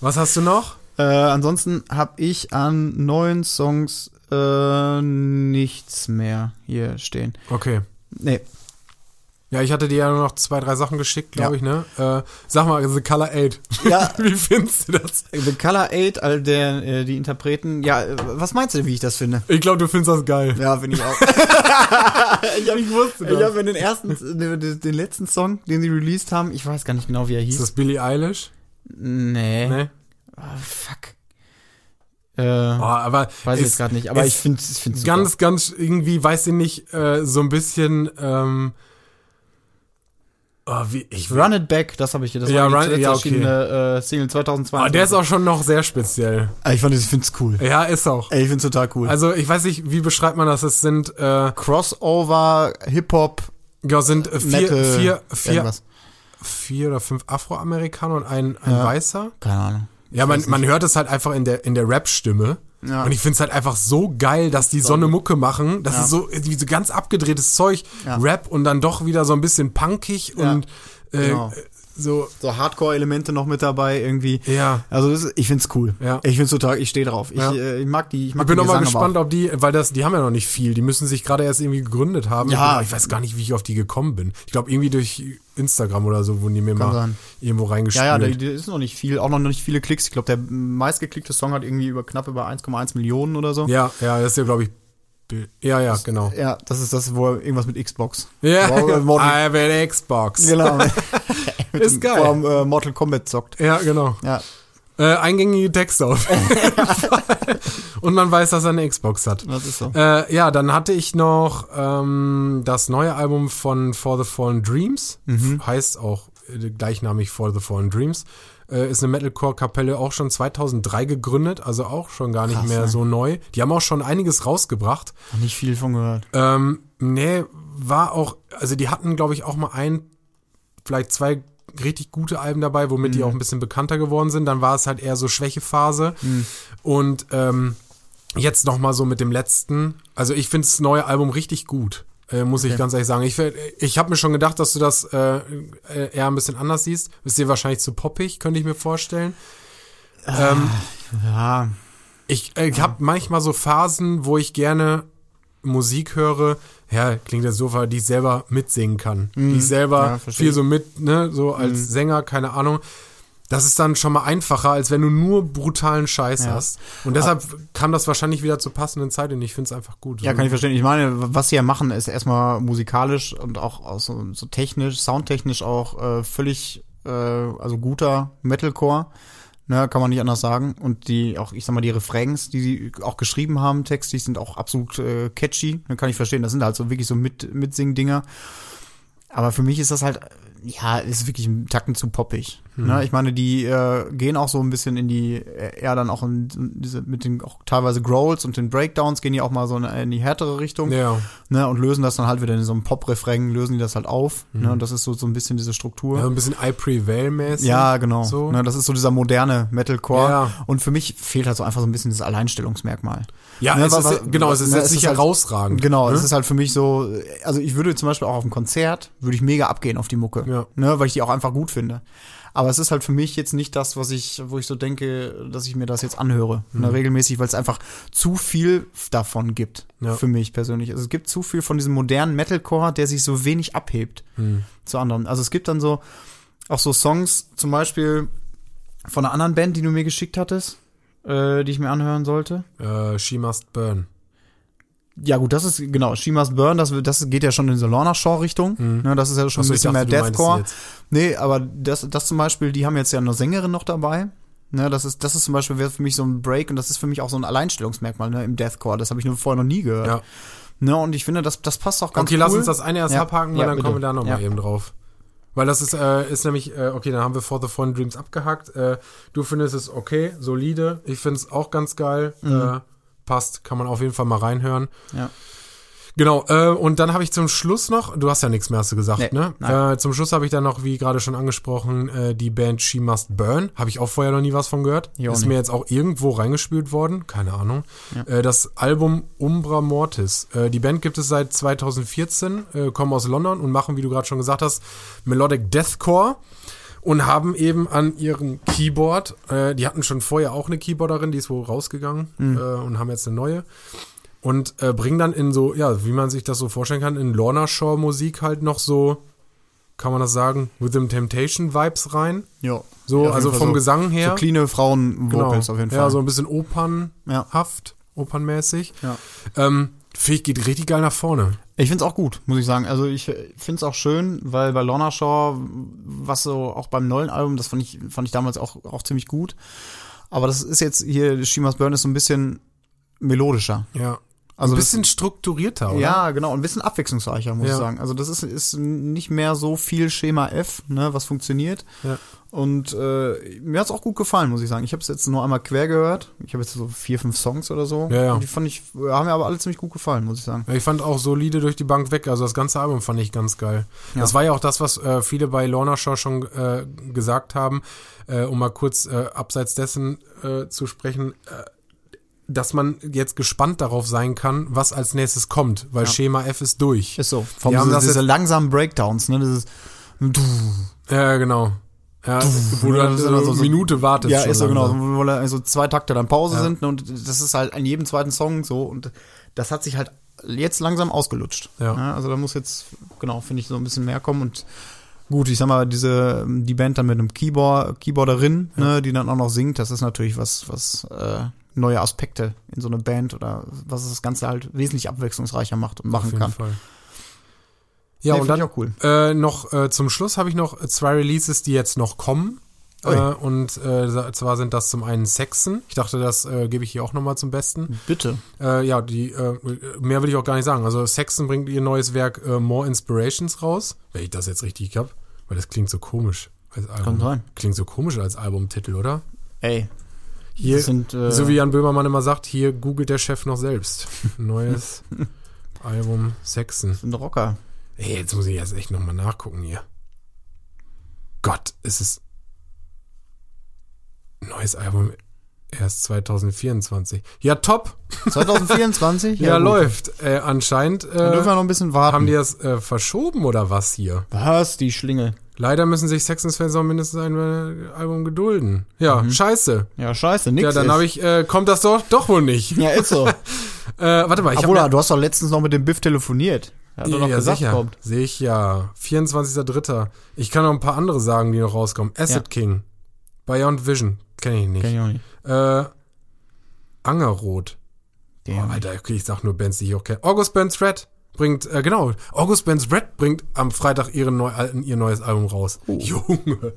Was hast du noch? Äh, ansonsten habe ich an neuen Songs äh, nichts mehr hier stehen. Okay. Nee, Ja, ich hatte dir ja nur noch zwei, drei Sachen geschickt, glaube Ja. ich, ne? Äh, sag mal, The Color 8. Ja. Wie findest du das? The Color 8, all der, äh, die Interpreten, ja, äh, was meinst du, wie ich das finde? Ich glaube, du findest das geil. Ja, finde ich auch. ich, ich wusste ich habe den ersten, den, den letzten Song, den sie released haben, ich weiß gar nicht genau, wie er Ist hieß. das Billie Eilish? Nee. Ne? Ah, fuck. Äh, Oh, aber weiß ich ist- jetzt gerade nicht, aber ist ich finde es ganz, ganz irgendwie, weiß ich nicht, äh, so ein bisschen, ähm, oh, wie, ich Run It Back, das habe ich hier. Das Ja, war die ja, okay. äh, Single 2020. oh, der ist auch schon noch sehr speziell. Ich fand, ich finde es cool. Ja, ist auch. Ich finde es total cool. Also, ich weiß nicht, wie beschreibt man das? Es sind, äh, Crossover, Hip-Hop, ja, sind äh, vier, Metal, vier, vier, irgendwas. vier oder fünf Afroamerikaner und ein, ein Ja. Weißer. Keine Ahnung. Ja, man, man hört es halt einfach in der, in der Rap-Stimme. Ja. Und ich find's halt einfach so geil, dass die so eine Mucke machen. Das Ja. ist so, wie so ganz abgedrehtes Zeug. Ja. Rap und dann doch wieder so ein bisschen punkig und äh, Genau. So, So Hardcore-Elemente noch mit dabei irgendwie. ja. Also das ich find's cool. Ja. Ich find's total, ich stehe drauf. Ich, Ja. äh, ich mag die, ich mag Ich bin auch mal gespannt, ob die, weil das, die haben ja noch nicht viel. Die müssen sich gerade erst irgendwie gegründet haben. Ja. Ich weiß gar nicht, wie ich auf die gekommen bin. Ich glaube, irgendwie durch Instagram oder so wurden die mir Kann mal sein. irgendwo reingespült. Ja, ja, da da ist noch nicht viel, auch noch nicht viele Klicks. Ich glaube, der meistgeklickte Song hat irgendwie über knapp über 1,1 Millionen oder so. ja, ja, das ist ja, glaube ich, Bild- ja, ja, genau. Ja, das ist das, wo er irgendwas mit Xbox. Ja, er I have an Xbox. genau. Ist geil. Wo er, äh, Mortal Kombat zockt. Ja, genau. Ja. Äh, eingängige Texte auf. Und man weiß, dass er eine Xbox hat. Das ist so. Äh, ja, dann hatte ich noch ähm, das neue Album von For the Fallen Dreams. Mhm. Heißt auch äh, gleichnamig For the Fallen Dreams. Äh, ist eine Metalcore-Kapelle auch schon 2003 gegründet, also auch schon gar nicht Krass, mehr ne? so neu. Die haben auch schon einiges rausgebracht. Noch nicht viel von gehört. Ähm, nee, war auch, also die hatten, glaube ich, auch mal ein, vielleicht zwei richtig gute Alben dabei, womit Mhm. die auch ein bisschen bekannter geworden sind. Dann war es halt eher so Schwächephase. Und ähm, jetzt noch mal so mit dem letzten. Also ich finde das neue Album richtig gut. Äh, muss ich Okay. ganz ehrlich sagen. Ich, ich habe mir schon gedacht, dass du das äh, äh, eher ein bisschen anders siehst. Ist dir wahrscheinlich zu poppig, könnte ich mir vorstellen. Ähm, Ja, ich äh, ich habe manchmal so Phasen, wo ich gerne Musik höre. Ja, klingt so, weil die ich selber mitsingen kann. Die ich selber Mhm. Ja, viel ich. so mit, ne, so als Sänger, keine Ahnung. Das ist dann schon mal einfacher, als wenn du nur brutalen Scheiß Ja. hast. Und deshalb kam das wahrscheinlich wieder zur passenden Zeit und ich finde es einfach gut. Ja, So. kann ich verstehen. Ich meine, was sie ja machen, ist erstmal musikalisch und auch, auch so, so technisch, soundtechnisch auch äh, völlig, äh, also guter Metalcore. Ne, kann man nicht anders sagen. Und die, auch, ich sag mal, die Refrains, die sie auch geschrieben haben, textlich, sind auch absolut äh, catchy. Ne, kann ich verstehen. Das sind halt so wirklich so mit, Mitsing-Dinger. Aber für mich ist das halt, ja, ist wirklich ein Tacken zu poppig. Hm. Ne? Ich meine, die äh, gehen auch so ein bisschen in die, äh, eher dann auch in diese, mit den auch teilweise Growls und den Breakdowns gehen die auch mal so in, in die härtere Richtung. Ja, Ne? Und lösen das dann halt wieder in so einem Pop-Refrain, lösen die das halt auf. Ne? Und das ist so, so ein bisschen diese Struktur. also ein bisschen I Prevail-mäßig. Ja, genau. So. Ne, das ist so dieser moderne Metalcore. Ja. Und für mich fehlt halt so einfach so ein bisschen das Alleinstellungsmerkmal. Ja, Ne, es wa- ist, genau, es ist ne, jetzt es nicht ist halt- herausragend. Genau, ne? es ist halt für mich so, also ich würde zum Beispiel auch auf dem Konzert, würde ich mega abgehen auf die Mucke. Ja. Ne, weil ich die auch einfach gut finde. Aber es ist halt für mich jetzt nicht das, was ich, wo ich so denke, dass ich mir das jetzt anhöre. Ne, regelmäßig, weil es einfach zu viel davon gibt. Mhm. Ja. Für mich persönlich. Also es gibt zu viel von diesem modernen Metalcore, der sich so wenig abhebt Hm. zu anderen. Also es gibt dann so auch so Songs, zum Beispiel von einer anderen Band, die du mir geschickt hattest, äh, die ich mir anhören sollte. Äh, She Must Burn. Ja gut, das ist genau She Must Burn. Das, das geht ja schon in so Lorna Shaw Richtung. Ne, das ist ja schon Achso, ein bisschen dachte, mehr Deathcore. Nee, aber das, das zum Beispiel, die haben jetzt ja eine Sängerin noch dabei. Ne, das ist, das ist zum Beispiel für mich so ein Break und das ist für mich auch so ein Alleinstellungsmerkmal ne, im Deathcore. Das habe ich nur vorher noch nie gehört. Ja. Ne, und ich finde, das, das passt auch ganz Okay, cool. lass uns das eine erst Ja. abhaken, weil Ja, dann bitte. kommen wir da nochmal Ja. eben drauf. Weil das ist, äh, ist nämlich, äh, okay, dann haben wir For the Fallen Dreams abgehakt. Äh, du findest es okay, solide. Ich finde es auch ganz geil. Mhm. Passt, kann man auf jeden Fall mal reinhören. Ja. Genau, äh, und dann habe ich zum Schluss noch, du hast ja nichts mehr, hast du gesagt, Nee, ne? Äh, zum Schluss habe ich dann noch, wie gerade schon angesprochen, äh, die Band She Must Burn. Habe ich auch vorher noch nie was von gehört. Auch Ist nicht. mir jetzt auch irgendwo reingespült worden, keine Ahnung. Ja. Äh, das Album Umbra Mortis. Äh, die Band gibt es seit 2014, äh, kommen aus London und machen, wie du gerade schon gesagt hast, Melodic Deathcore. Und haben eben an ihrem Keyboard, äh, die hatten schon vorher auch eine Keyboarderin, die ist wohl rausgegangen Mhm. äh, und haben jetzt eine neue und äh, bringen dann in so, ja, wie man sich das so vorstellen kann, in Lorna Shaw Musik halt noch so, kann man das sagen, Rhythm Temptation Vibes rein. Ja. So, Ja, also vom so, Gesang her. So cleane Frauen-Vocals auf jeden Fall. Ja, so ein bisschen opernhaft, Ja. opernmäßig. Ja. Ähm, ich, geht richtig geil nach vorne. Ich find's auch gut, muss ich sagen. Also ich find's auch schön, weil bei Lorna Shaw, was so auch beim neuen Album, das fand ich, fand ich damals auch, auch ziemlich gut. Aber das ist jetzt hier, Shimas Burn ist so ein bisschen melodischer. Ja. Also ein das- bisschen strukturierter, oder? Ja, genau, ein bisschen abwechslungsreicher, muss Ja. ich sagen. Also das ist, ist nicht mehr so viel Schema F, ne, was funktioniert. Ja. Und äh, mir hat's auch gut gefallen, muss ich sagen. Ich habe es jetzt nur einmal quer gehört. Ich habe jetzt so vier, fünf Songs oder so. Ja, ja. Und die fand ich, haben mir aber alle ziemlich gut gefallen, muss ich sagen. Ich fand auch solide durch die Bank weg. Also das ganze Album fand ich ganz geil. Ja. Das war ja auch das, was äh, viele bei Lorna Shaw schon äh, gesagt haben, äh, um mal kurz äh, abseits dessen äh, zu sprechen, äh, dass man jetzt gespannt darauf sein kann, was als nächstes kommt, weil Ja. Schema F ist durch. Ist so. Vom Die haben diese, das diese langsamen Breakdowns, ne? Dieses Ja, genau. Ja, wo du Ja, dann das so eine Minute wartest. Ja, ist so genau. Wo da so zwei Takte dann Pause Ja. sind ne? und das ist halt an jedem zweiten Song so und das hat sich halt jetzt langsam ausgelutscht. Ja. Ne? Also da muss jetzt, genau, finde ich, so ein bisschen mehr kommen und gut, ich sag mal, diese, die Band dann mit einem Keyboard, Keyboarderin, ne, die dann auch noch singt, das ist natürlich was, was äh, neue Aspekte in so eine Band oder was das Ganze halt wesentlich abwechslungsreicher macht und Auf machen jeden kann. Fall. Ja, Nee, und dann ich auch cool. Äh, noch äh, zum Schluss habe ich noch zwei Releases, die jetzt noch kommen. Äh, und äh, zwar sind das zum einen Saxon. Ich dachte, das äh, gebe ich hier auch nochmal zum Besten. Bitte. Äh, ja, die äh, mehr will ich auch gar nicht sagen. Also Saxon bringt ihr neues Werk äh, More Inspirations raus. Wenn ich das jetzt richtig hab, weil das klingt so komisch als Album. Kann sein. Klingt so komisch als Albumtitel, oder? Ey. Hier, sind, äh, so wie Jan Böhmermann immer sagt, hier googelt der Chef noch selbst. Neues Album Saxon. das sind Rocker. Ey, jetzt muss ich jetzt echt nochmal nachgucken hier. Gott, es ist neues Album erst 2024. Ja, top. 2024? Ja, gut. läuft. Äh, anscheinend Dann dürfen wir äh, noch ein bisschen warten. haben die das äh, verschoben oder was hier? Was? Die Schlingel. Leider müssen sich Saxons-Fans auch mindestens ein Album gedulden. Ja, scheiße. Ja, scheiße, nix Ja, dann habe ich, äh, kommt das doch, doch wohl nicht. Ja, ist so. Äh, warte mal, ich Obwohl, habe du hast doch letztens noch mit dem Biff telefoniert. Er hat doch noch ja, gesagt, sicher. kommt. Sicher. 24.3. Ich kann noch ein paar andere sagen, die noch rauskommen. Acid Ja. King. Beyond Vision. Kenne ich nicht. Kenn ich auch nicht. Äh, Angerrot. Oh, Ja. Alter, okay, ich sag nur Bands, die ich auch kenne. August Burns Red bringt, äh, genau, August Burns Red bringt am Freitag ihren neu, ihr neues Album raus. Oh. Junge.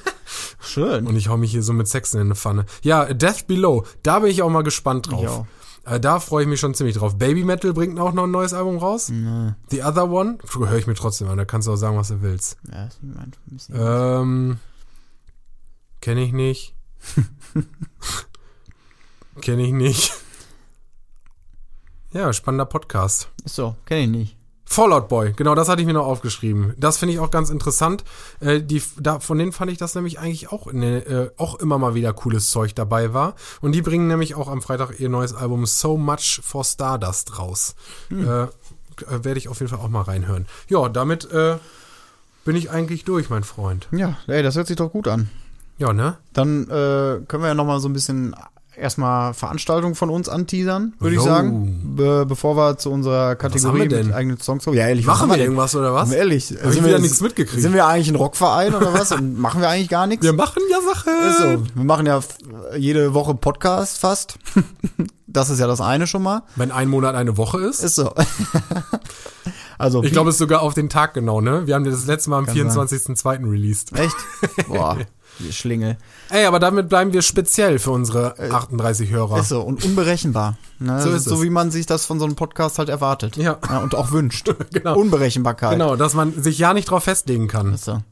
Schön. Und ich hau mich hier so mit Sexen in eine Pfanne. Ja, Death Below. Da bin ich auch mal gespannt drauf. Äh, da freue ich mich schon ziemlich drauf. Baby Metal bringt auch noch ein neues Album raus. Nee. The Other One. Höre ich mir trotzdem an. Da kannst du auch sagen, was du willst. Ja, ist mein- ist nicht Ähm, kenne ich nicht. kenne ich nicht. Ja, spannender Podcast. Ist so, kenn ich nicht. Fallout Boy, genau, das hatte ich mir noch aufgeschrieben. Das finde ich auch ganz interessant. Äh, die, da, von denen fand ich, dass nämlich eigentlich auch, ne, äh, auch immer mal wieder cooles Zeug dabei war. Und die bringen nämlich auch am Freitag ihr neues Album So Much for Stardust raus. Äh, äh, Werde ich auf jeden Fall auch mal reinhören. Ja, damit äh, bin ich eigentlich durch, mein Freund. Ja, ey, das hört sich doch gut an. Ja, ne? Dann äh, können wir ja noch mal so ein bisschen erstmal Veranstaltungen von uns anteasern, würde ich sagen. Be bevor wir zu unserer Kategorie wir mit eigenen Songs kommen. Ja, ehrlich, Machen wir irgendwas oder was? Sind wir ehrlich? Hab ich wieder nichts mitgekriegt. Sind wir eigentlich ein Rockverein oder was? Und machen wir eigentlich gar nichts? Wir machen ja Sachen. Ist so. Wir machen ja jede Woche Podcast fast. Das ist ja das eine schon mal. Wenn ein Monat eine Woche ist. Ist so. Also, Ich glaube, es ist sogar auf den Tag genau, ne? Wir haben das letzte Mal am Kann sein. 24.02. released. echt? Boah, Schlingel. Ey, aber damit bleiben wir speziell für unsere 38 Hörer. Äh, Ist so. Und unberechenbar. Ne? So ist so es. wie man sich das von so einem Podcast halt erwartet. Ja. und auch wünscht. Genau. Unberechenbarkeit. Genau, dass man sich ja nicht drauf festlegen kann. Ist so.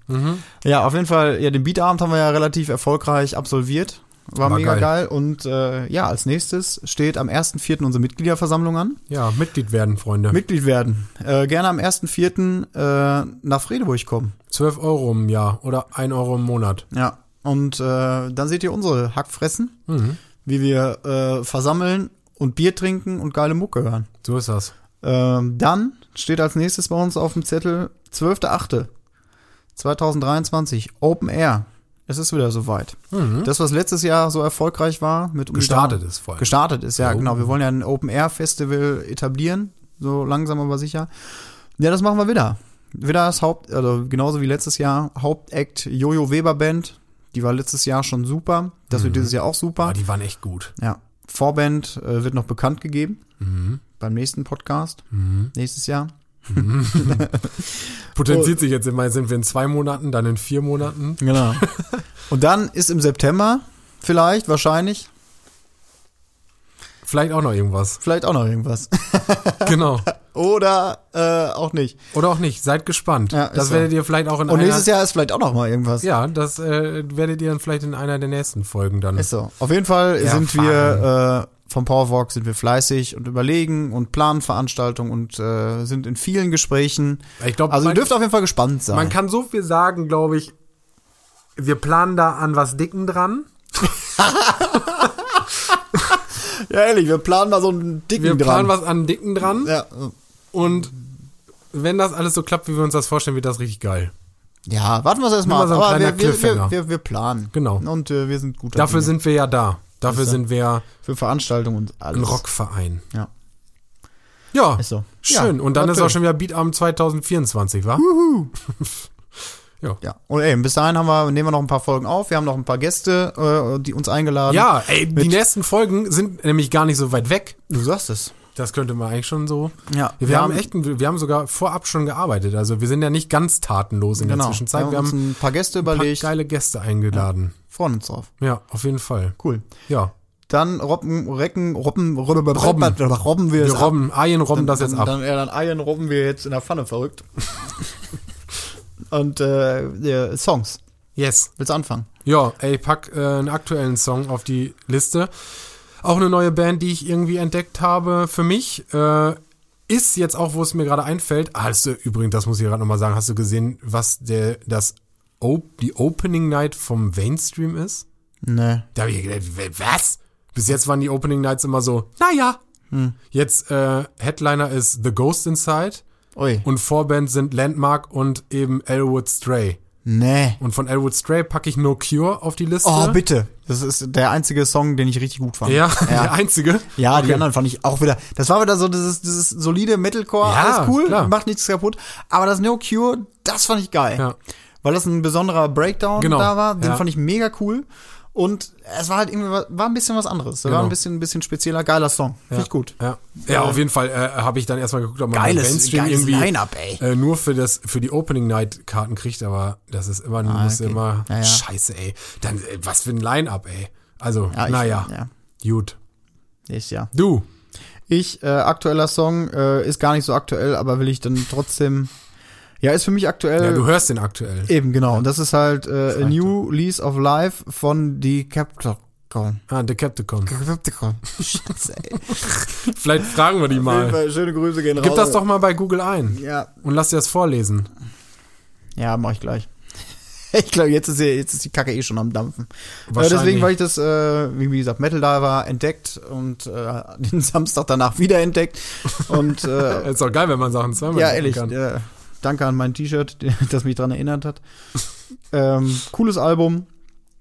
Ja, auf jeden Fall, ja, den Beatabend haben wir ja relativ erfolgreich absolviert. War, War mega geil. geil. Und äh, ja, als nächstes steht am 1.4. unsere Mitgliederversammlung an. Ja, Mitglied werden, Freunde. Mitglied werden. Äh, gerne am 1.4. Äh, nach Fredeburg kommen. 12 Euro im Jahr oder 1 Euro im Monat. Ja. Und äh, dann seht ihr unsere Hackfressen, Mhm. wie wir äh, versammeln und Bier trinken und geile Mucke hören. So ist das. Ähm, dann steht als nächstes bei uns auf dem Zettel 12.8.2023 Open Air. Es ist wieder soweit. Mhm. Das, was letztes Jahr so erfolgreich war, mit Gestartet ist vor allem. Gestartet ist, ja, Oh. genau. Wir wollen ja ein Open Air Festival etablieren, so langsam aber sicher. Ja, das machen wir wieder. Wieder das Haupt, also genauso wie letztes Jahr, Hauptact Jojo Weber Band. Die war letztes Jahr schon super. Das wird dieses Jahr auch super. Ah, die waren echt gut. Ja. Vorband äh, wird noch bekannt gegeben Mhm. beim nächsten Podcast. Mhm. Nächstes Jahr. Potenziert sich jetzt immer, sind wir in zwei Monaten, dann in vier Monaten. Genau. Und dann ist im September vielleicht, wahrscheinlich, Vielleicht auch noch irgendwas. vielleicht auch noch irgendwas. genau. Oder äh, auch nicht. Oder auch nicht. Seid gespannt. Ja, das so. werdet ihr vielleicht auch in Und einer. nächstes Jahr ist vielleicht auch noch mal irgendwas. Ja, das äh, werdet ihr dann vielleicht in einer der nächsten Folgen dann. Ist so. Auf jeden Fall Ja, sind wir äh, vom Powerwalk sind wir fleißig und überlegen und planen Veranstaltungen und äh, sind in vielen Gesprächen. Ich glaube, Also ihr dürft auf jeden Fall gespannt sein. man kann so viel sagen, glaube ich. Wir planen da an was Dicken dran. ja, ehrlich, wir planen mal so einen dicken Wir planen dran. was an Dicken dran. Ja. Und wenn das alles so klappt, wie wir uns das vorstellen, wird das richtig geil. ja, warten wir es erstmal ab. so Aber wir, wir, wir, wir planen. Genau. Und äh, wir sind gut Dafür sind wir ja da. Dafür sind wir für Veranstaltungen und alles. ein Rockverein. Ja. Ja, Ist so. schön. Ja, Und dann ist auch schon wieder Beatabend 2024, wa? Ja. Und ey, bis dahin haben wir, nehmen wir noch ein paar Folgen auf. Wir haben noch ein paar Gäste, äh, die uns eingeladen. Ja, ey, die nächsten Folgen sind nämlich gar nicht so weit weg. Du sagst es. Das könnte man eigentlich schon so. Ja. Wir, haben echt, ein- wir haben sogar vorab schon gearbeitet. Also wir sind ja nicht ganz tatenlos in genau. der Zwischenzeit. wir haben uns ein paar Gäste ein paar überlegt. geile Gäste eingeladen. Freuen uns drauf. Ja. auf jeden Fall. Cool. Ja. Dann Robben, Recken, Robben, Robben, Robben, Robben. Robben wir ab. robben, Aien robben das jetzt ab. Dann, ja, dann Eiern robben wir jetzt in der Pfanne verrückt. Und äh, Songs. Yes. Willst du anfangen? Ja, ey, pack äh, einen aktuellen Song auf die Liste. Auch eine neue Band, die ich irgendwie entdeckt habe für mich. Äh, ist jetzt auch, wo es mir gerade einfällt. Ah, hast du, übrigens, das muss ich gerade nochmal sagen, hast du gesehen, was der, das, Op die Opening Night vom Mainstream ist? Nee. Da habe ich gedacht, was? Bis jetzt waren die Opening Nights immer so, naja. Jetzt äh, Headliner ist The Ghost Inside Ui. und Vorband sind Landmark und eben Elwood Stray. Nee. Und von Elwood Stray packe ich No Cure auf die Liste. Oh, bitte. Das ist der einzige Song, den ich richtig gut fand. Ja, Ja. der einzige. Ja, die Okay. anderen fand ich auch wieder. Das war wieder so dieses, dieses solide Metalcore, Ja, alles cool, klar. macht nichts kaputt. Aber das No Cure, das fand ich geil. Ja. Weil das ein besonderer Breakdown Genau, da war. Den ja. fand ich mega cool. Und es war halt irgendwie, wa- war ein bisschen was anderes. Das war Genau. ein bisschen, ein bisschen spezieller, geiler Song. Finde ich gut. Ja, ja auf jeden Fall äh, habe ich dann erstmal geguckt, ob man Geiles- geiles irgendwie Line-Up, ey. Äh, nur für das für die Opening Night Karten kriegt, aber das ist immer, Ah, muss okay. immer Ja, ja. Scheiße, ey. Dann äh, was für ein Line-up, ey. Also, Ja, ich- naja, ja. gut. Ist ja. Du, Ich, äh, aktueller Song, äh, ist gar nicht so aktuell, aber will ich dann trotzdem. Ja, ist für mich aktuell. ja, du hörst den aktuell. Eben, genau. Und das ist halt äh, A New Lease of Life von The Capticon. Ah, Decepticon. Capticon. Scheiße, ey. Vielleicht fragen wir die mal. Fall schöne Grüße gehen Gib raus. das doch mal bei Google ein Ja, und lass dir das vorlesen. ja, mach ich gleich. Ich glaube, jetzt ist, die- jetzt ist die Kacke eh schon am Dampfen. Äh, Wahrscheinlich. deswegen, weil ich das, äh, wie gesagt, Metal Diver entdeckt und äh, den Samstag danach wieder entdeckt. Und äh, ist doch geil, wenn man Sachen zweimal ja, ehrlich, kann. äh, danke an mein T-Shirt, das mich dran erinnert hat. ähm, cooles Album,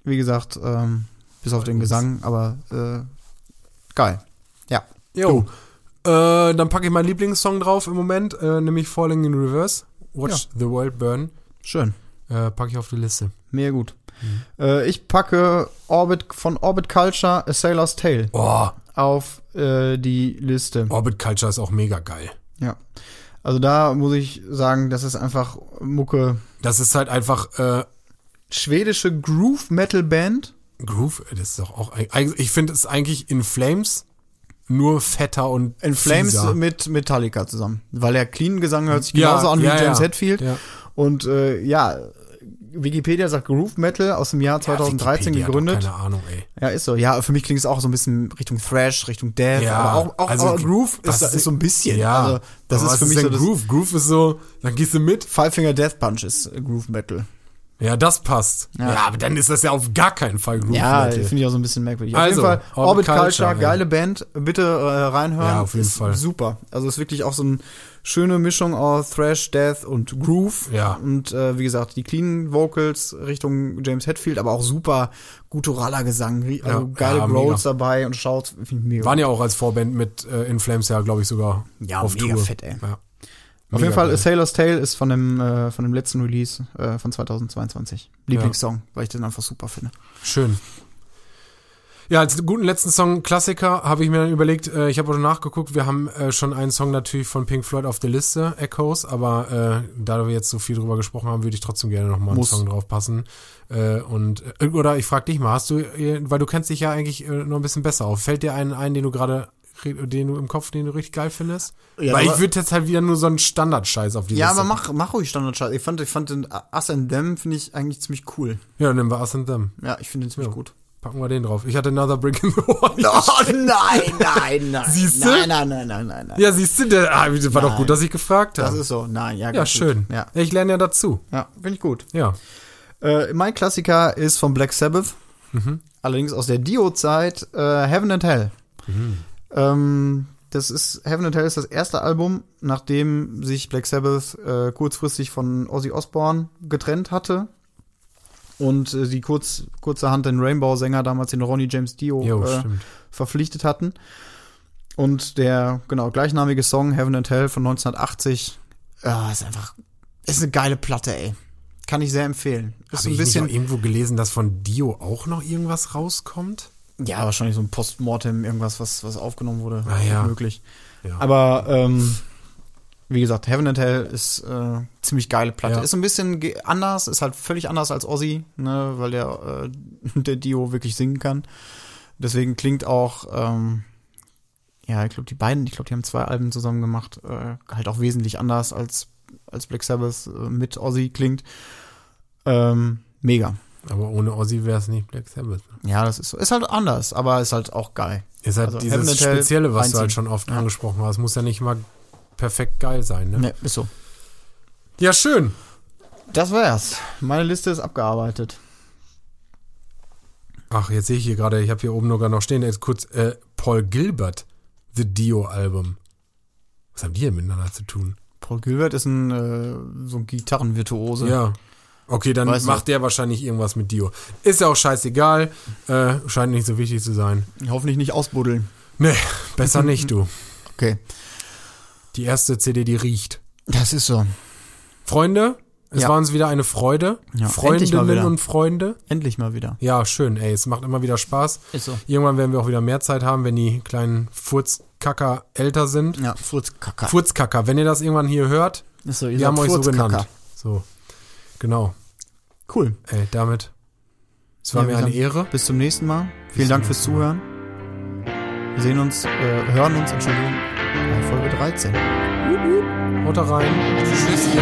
wie gesagt, ähm, bis auf den Gesang, aber äh, geil. Ja. Jo. Äh, dann packe ich meinen Lieblingssong drauf im Moment, äh, nämlich Falling in Reverse. Watch the World Burn. Schön. Äh, packe ich auf die Liste. Mehr gut. Äh, ich packe Orbit von Orbit Culture A Sailor's Tale Oh, auf äh, die Liste. Orbit Culture ist auch mega geil. Ja. Also da muss ich sagen, das ist einfach Mucke. Das ist halt einfach äh, Schwedische Groove Metal Band. Groove. Das ist doch auch. Ich finde es eigentlich in Flames nur fetter und In Flames fieser. mit Metallica zusammen. Weil der Clean Gesang hört sich Ja, genauso an wie ja, James ja. Hetfield. Ja. Und äh, ja, Wikipedia sagt Groove Metal aus dem Jahr 2013 Wikipedia hat doch gegründet. Keine Ahnung, ey. Ja, ist so. Ja, für mich klingt es auch so ein bisschen Richtung Thrash, Richtung Death. Ja, aber auch, auch also, aber Groove ist, ist so ein bisschen. Ja, Also, das ist für mich denn so Groove. Groove ist so, dann gehst du mit. Five Finger Death Punch ist Groove Metal. Ja, das passt. Ja. Ja, aber dann ist das ja auf gar keinen Fall Groove Ja, Metal. finde ich auch so ein bisschen merkwürdig. Also, auf jeden Fall, Orbit Orbit Culture, Culture, ja. geile Band. Bitte äh, reinhören. Ja, auf jeden ist Fall. Super. Also ist wirklich auch so eine schöne Mischung aus Thrash, Death und Groove. Ja. Und äh, wie gesagt, die clean Vocals Richtung James Hetfield, aber auch super gutturaler Gesang. Also Ja, geile ja, Growls mega. dabei und Shouts. Finde ich mega. Waren ja auch als Vorband mit äh, In Flames ja, glaube ich, sogar Ja, auf mega Tour. fett, ey. Ja. Auf Mega jeden Fall, geil. A Sailor's Tale ist von dem, äh, von dem letzten Release äh, von 2022. Lieblingssong, weil ich den einfach super finde. Schön. Ja, als guten letzten Song Klassiker habe ich mir dann überlegt, äh, ich habe auch schon nachgeguckt, wir haben äh, schon einen Song natürlich von Pink Floyd auf der Liste, Echoes, aber äh, da wir jetzt so viel drüber gesprochen haben, würde ich trotzdem gerne nochmal einen Muss. Song drauf passen. Äh, und äh, oder ich frage dich mal, hast du, äh, weil du kennst dich ja eigentlich noch ein bisschen besser auf, fällt dir einen ein, den du gerade den du im Kopf, den du richtig geil findest? Ja, weil ich würde jetzt halt wieder nur so einen Standardscheiß auf die Ja, Liste. aber mach, mach ruhig Standardscheiß. Ich fand, ich fand den Us and Them finde ich eigentlich ziemlich cool. Ja, dann nehmen wir Us and Them. Ja, ich finde den ziemlich Ja. gut. Packen wir den drauf. Ich hatte Another Brick in the Wall. Oh, nein, nein, nein. Siehste? Nein, nein, nein, nein, nein, nein. Ja, siehst du, der, ah, war doch gut, dass ich gefragt Das habe. ist so. Nein, ja, Ja, schön. Ja, Ich lerne ja dazu. ja finde ich gut. Ja. Äh, mein Klassiker ist von Black Sabbath. Mhm. Allerdings aus der Dio-Zeit, äh, Heaven and Hell. Ähm, das ist, Heaven and Hell ist das erste Album, nachdem sich Black Sabbath äh, kurzfristig von Ozzy Osbourne getrennt hatte. Und äh, die kurz, kurzerhand den Rainbow-Sänger, damals den Ronnie James Dio, Jo, äh, verpflichtet hatten. Und der, genau, gleichnamige Song Heaven and Hell von 1980, ja, ist einfach, ist eine geile Platte, ey. Kann ich sehr empfehlen. Ist Habe so ein ich bisschen, nicht irgendwo gelesen, dass von Dio auch noch irgendwas rauskommt? ja, wahrscheinlich so ein Postmortem, irgendwas, was, was aufgenommen wurde. Ah, ja. Möglich. Ja. Aber, ähm, wie gesagt, Heaven and Hell ist äh, ziemlich geile Platte. Ja. Ist ein bisschen anders, ist halt völlig anders als Ozzy, ne, weil der, äh, der Dio wirklich singen kann. Deswegen klingt auch, ähm, ja, ich glaube, die beiden, ich glaube, die haben zwei Alben zusammen gemacht, äh, halt auch wesentlich anders als, als Black Sabbath äh, mit Ozzy klingt. Ähm, mega. Aber ohne Ozzy wäre es nicht Black Sabbath. Ja, das ist so. Ist halt anders, aber ist halt auch geil. Ist halt Also dieses Spezielle, was du halt schon oft Ja. angesprochen hast. Muss ja nicht mal perfekt geil sein, ne? Ne, ist so. Ja, schön. Das wär's. Meine Liste ist abgearbeitet. Ach, jetzt sehe ich hier gerade, ich habe hier oben sogar noch stehen, jetzt kurz äh, Paul Gilbert, The Dio-Album. Was haben die denn miteinander zu tun? Paul Gilbert ist ein äh, so ein Gitarrenvirtuose. Ja. Okay, dann Weiß macht der wahrscheinlich irgendwas mit Dio. Ist ja auch scheißegal. Äh, scheint nicht so wichtig zu sein. Hoffentlich nicht ausbuddeln. Nee, besser nicht, du. Okay. Die erste CD, die riecht. Das ist so. Freunde, es Ja. war uns wieder eine Freude. Ja, Freundinnen und Freunde. Endlich mal wieder. Ja, schön, ey. Es macht immer wieder Spaß. Ist so. Irgendwann werden wir auch wieder mehr Zeit haben, wenn die kleinen Furzkacker älter sind. Ja, Furzkacker. Furzkacker, wenn ihr das irgendwann hier hört, ist so, ihr wir haben euch so genannt. So, genau. Cool. Ey, damit. Es war Ja, mir eine Ehre. Bis zum nächsten Mal. Vielen Dank fürs. Zuhören. Wir sehen uns, äh, hören uns, Entschuldigung, Folge 13. Haut rein. Tschüsschen.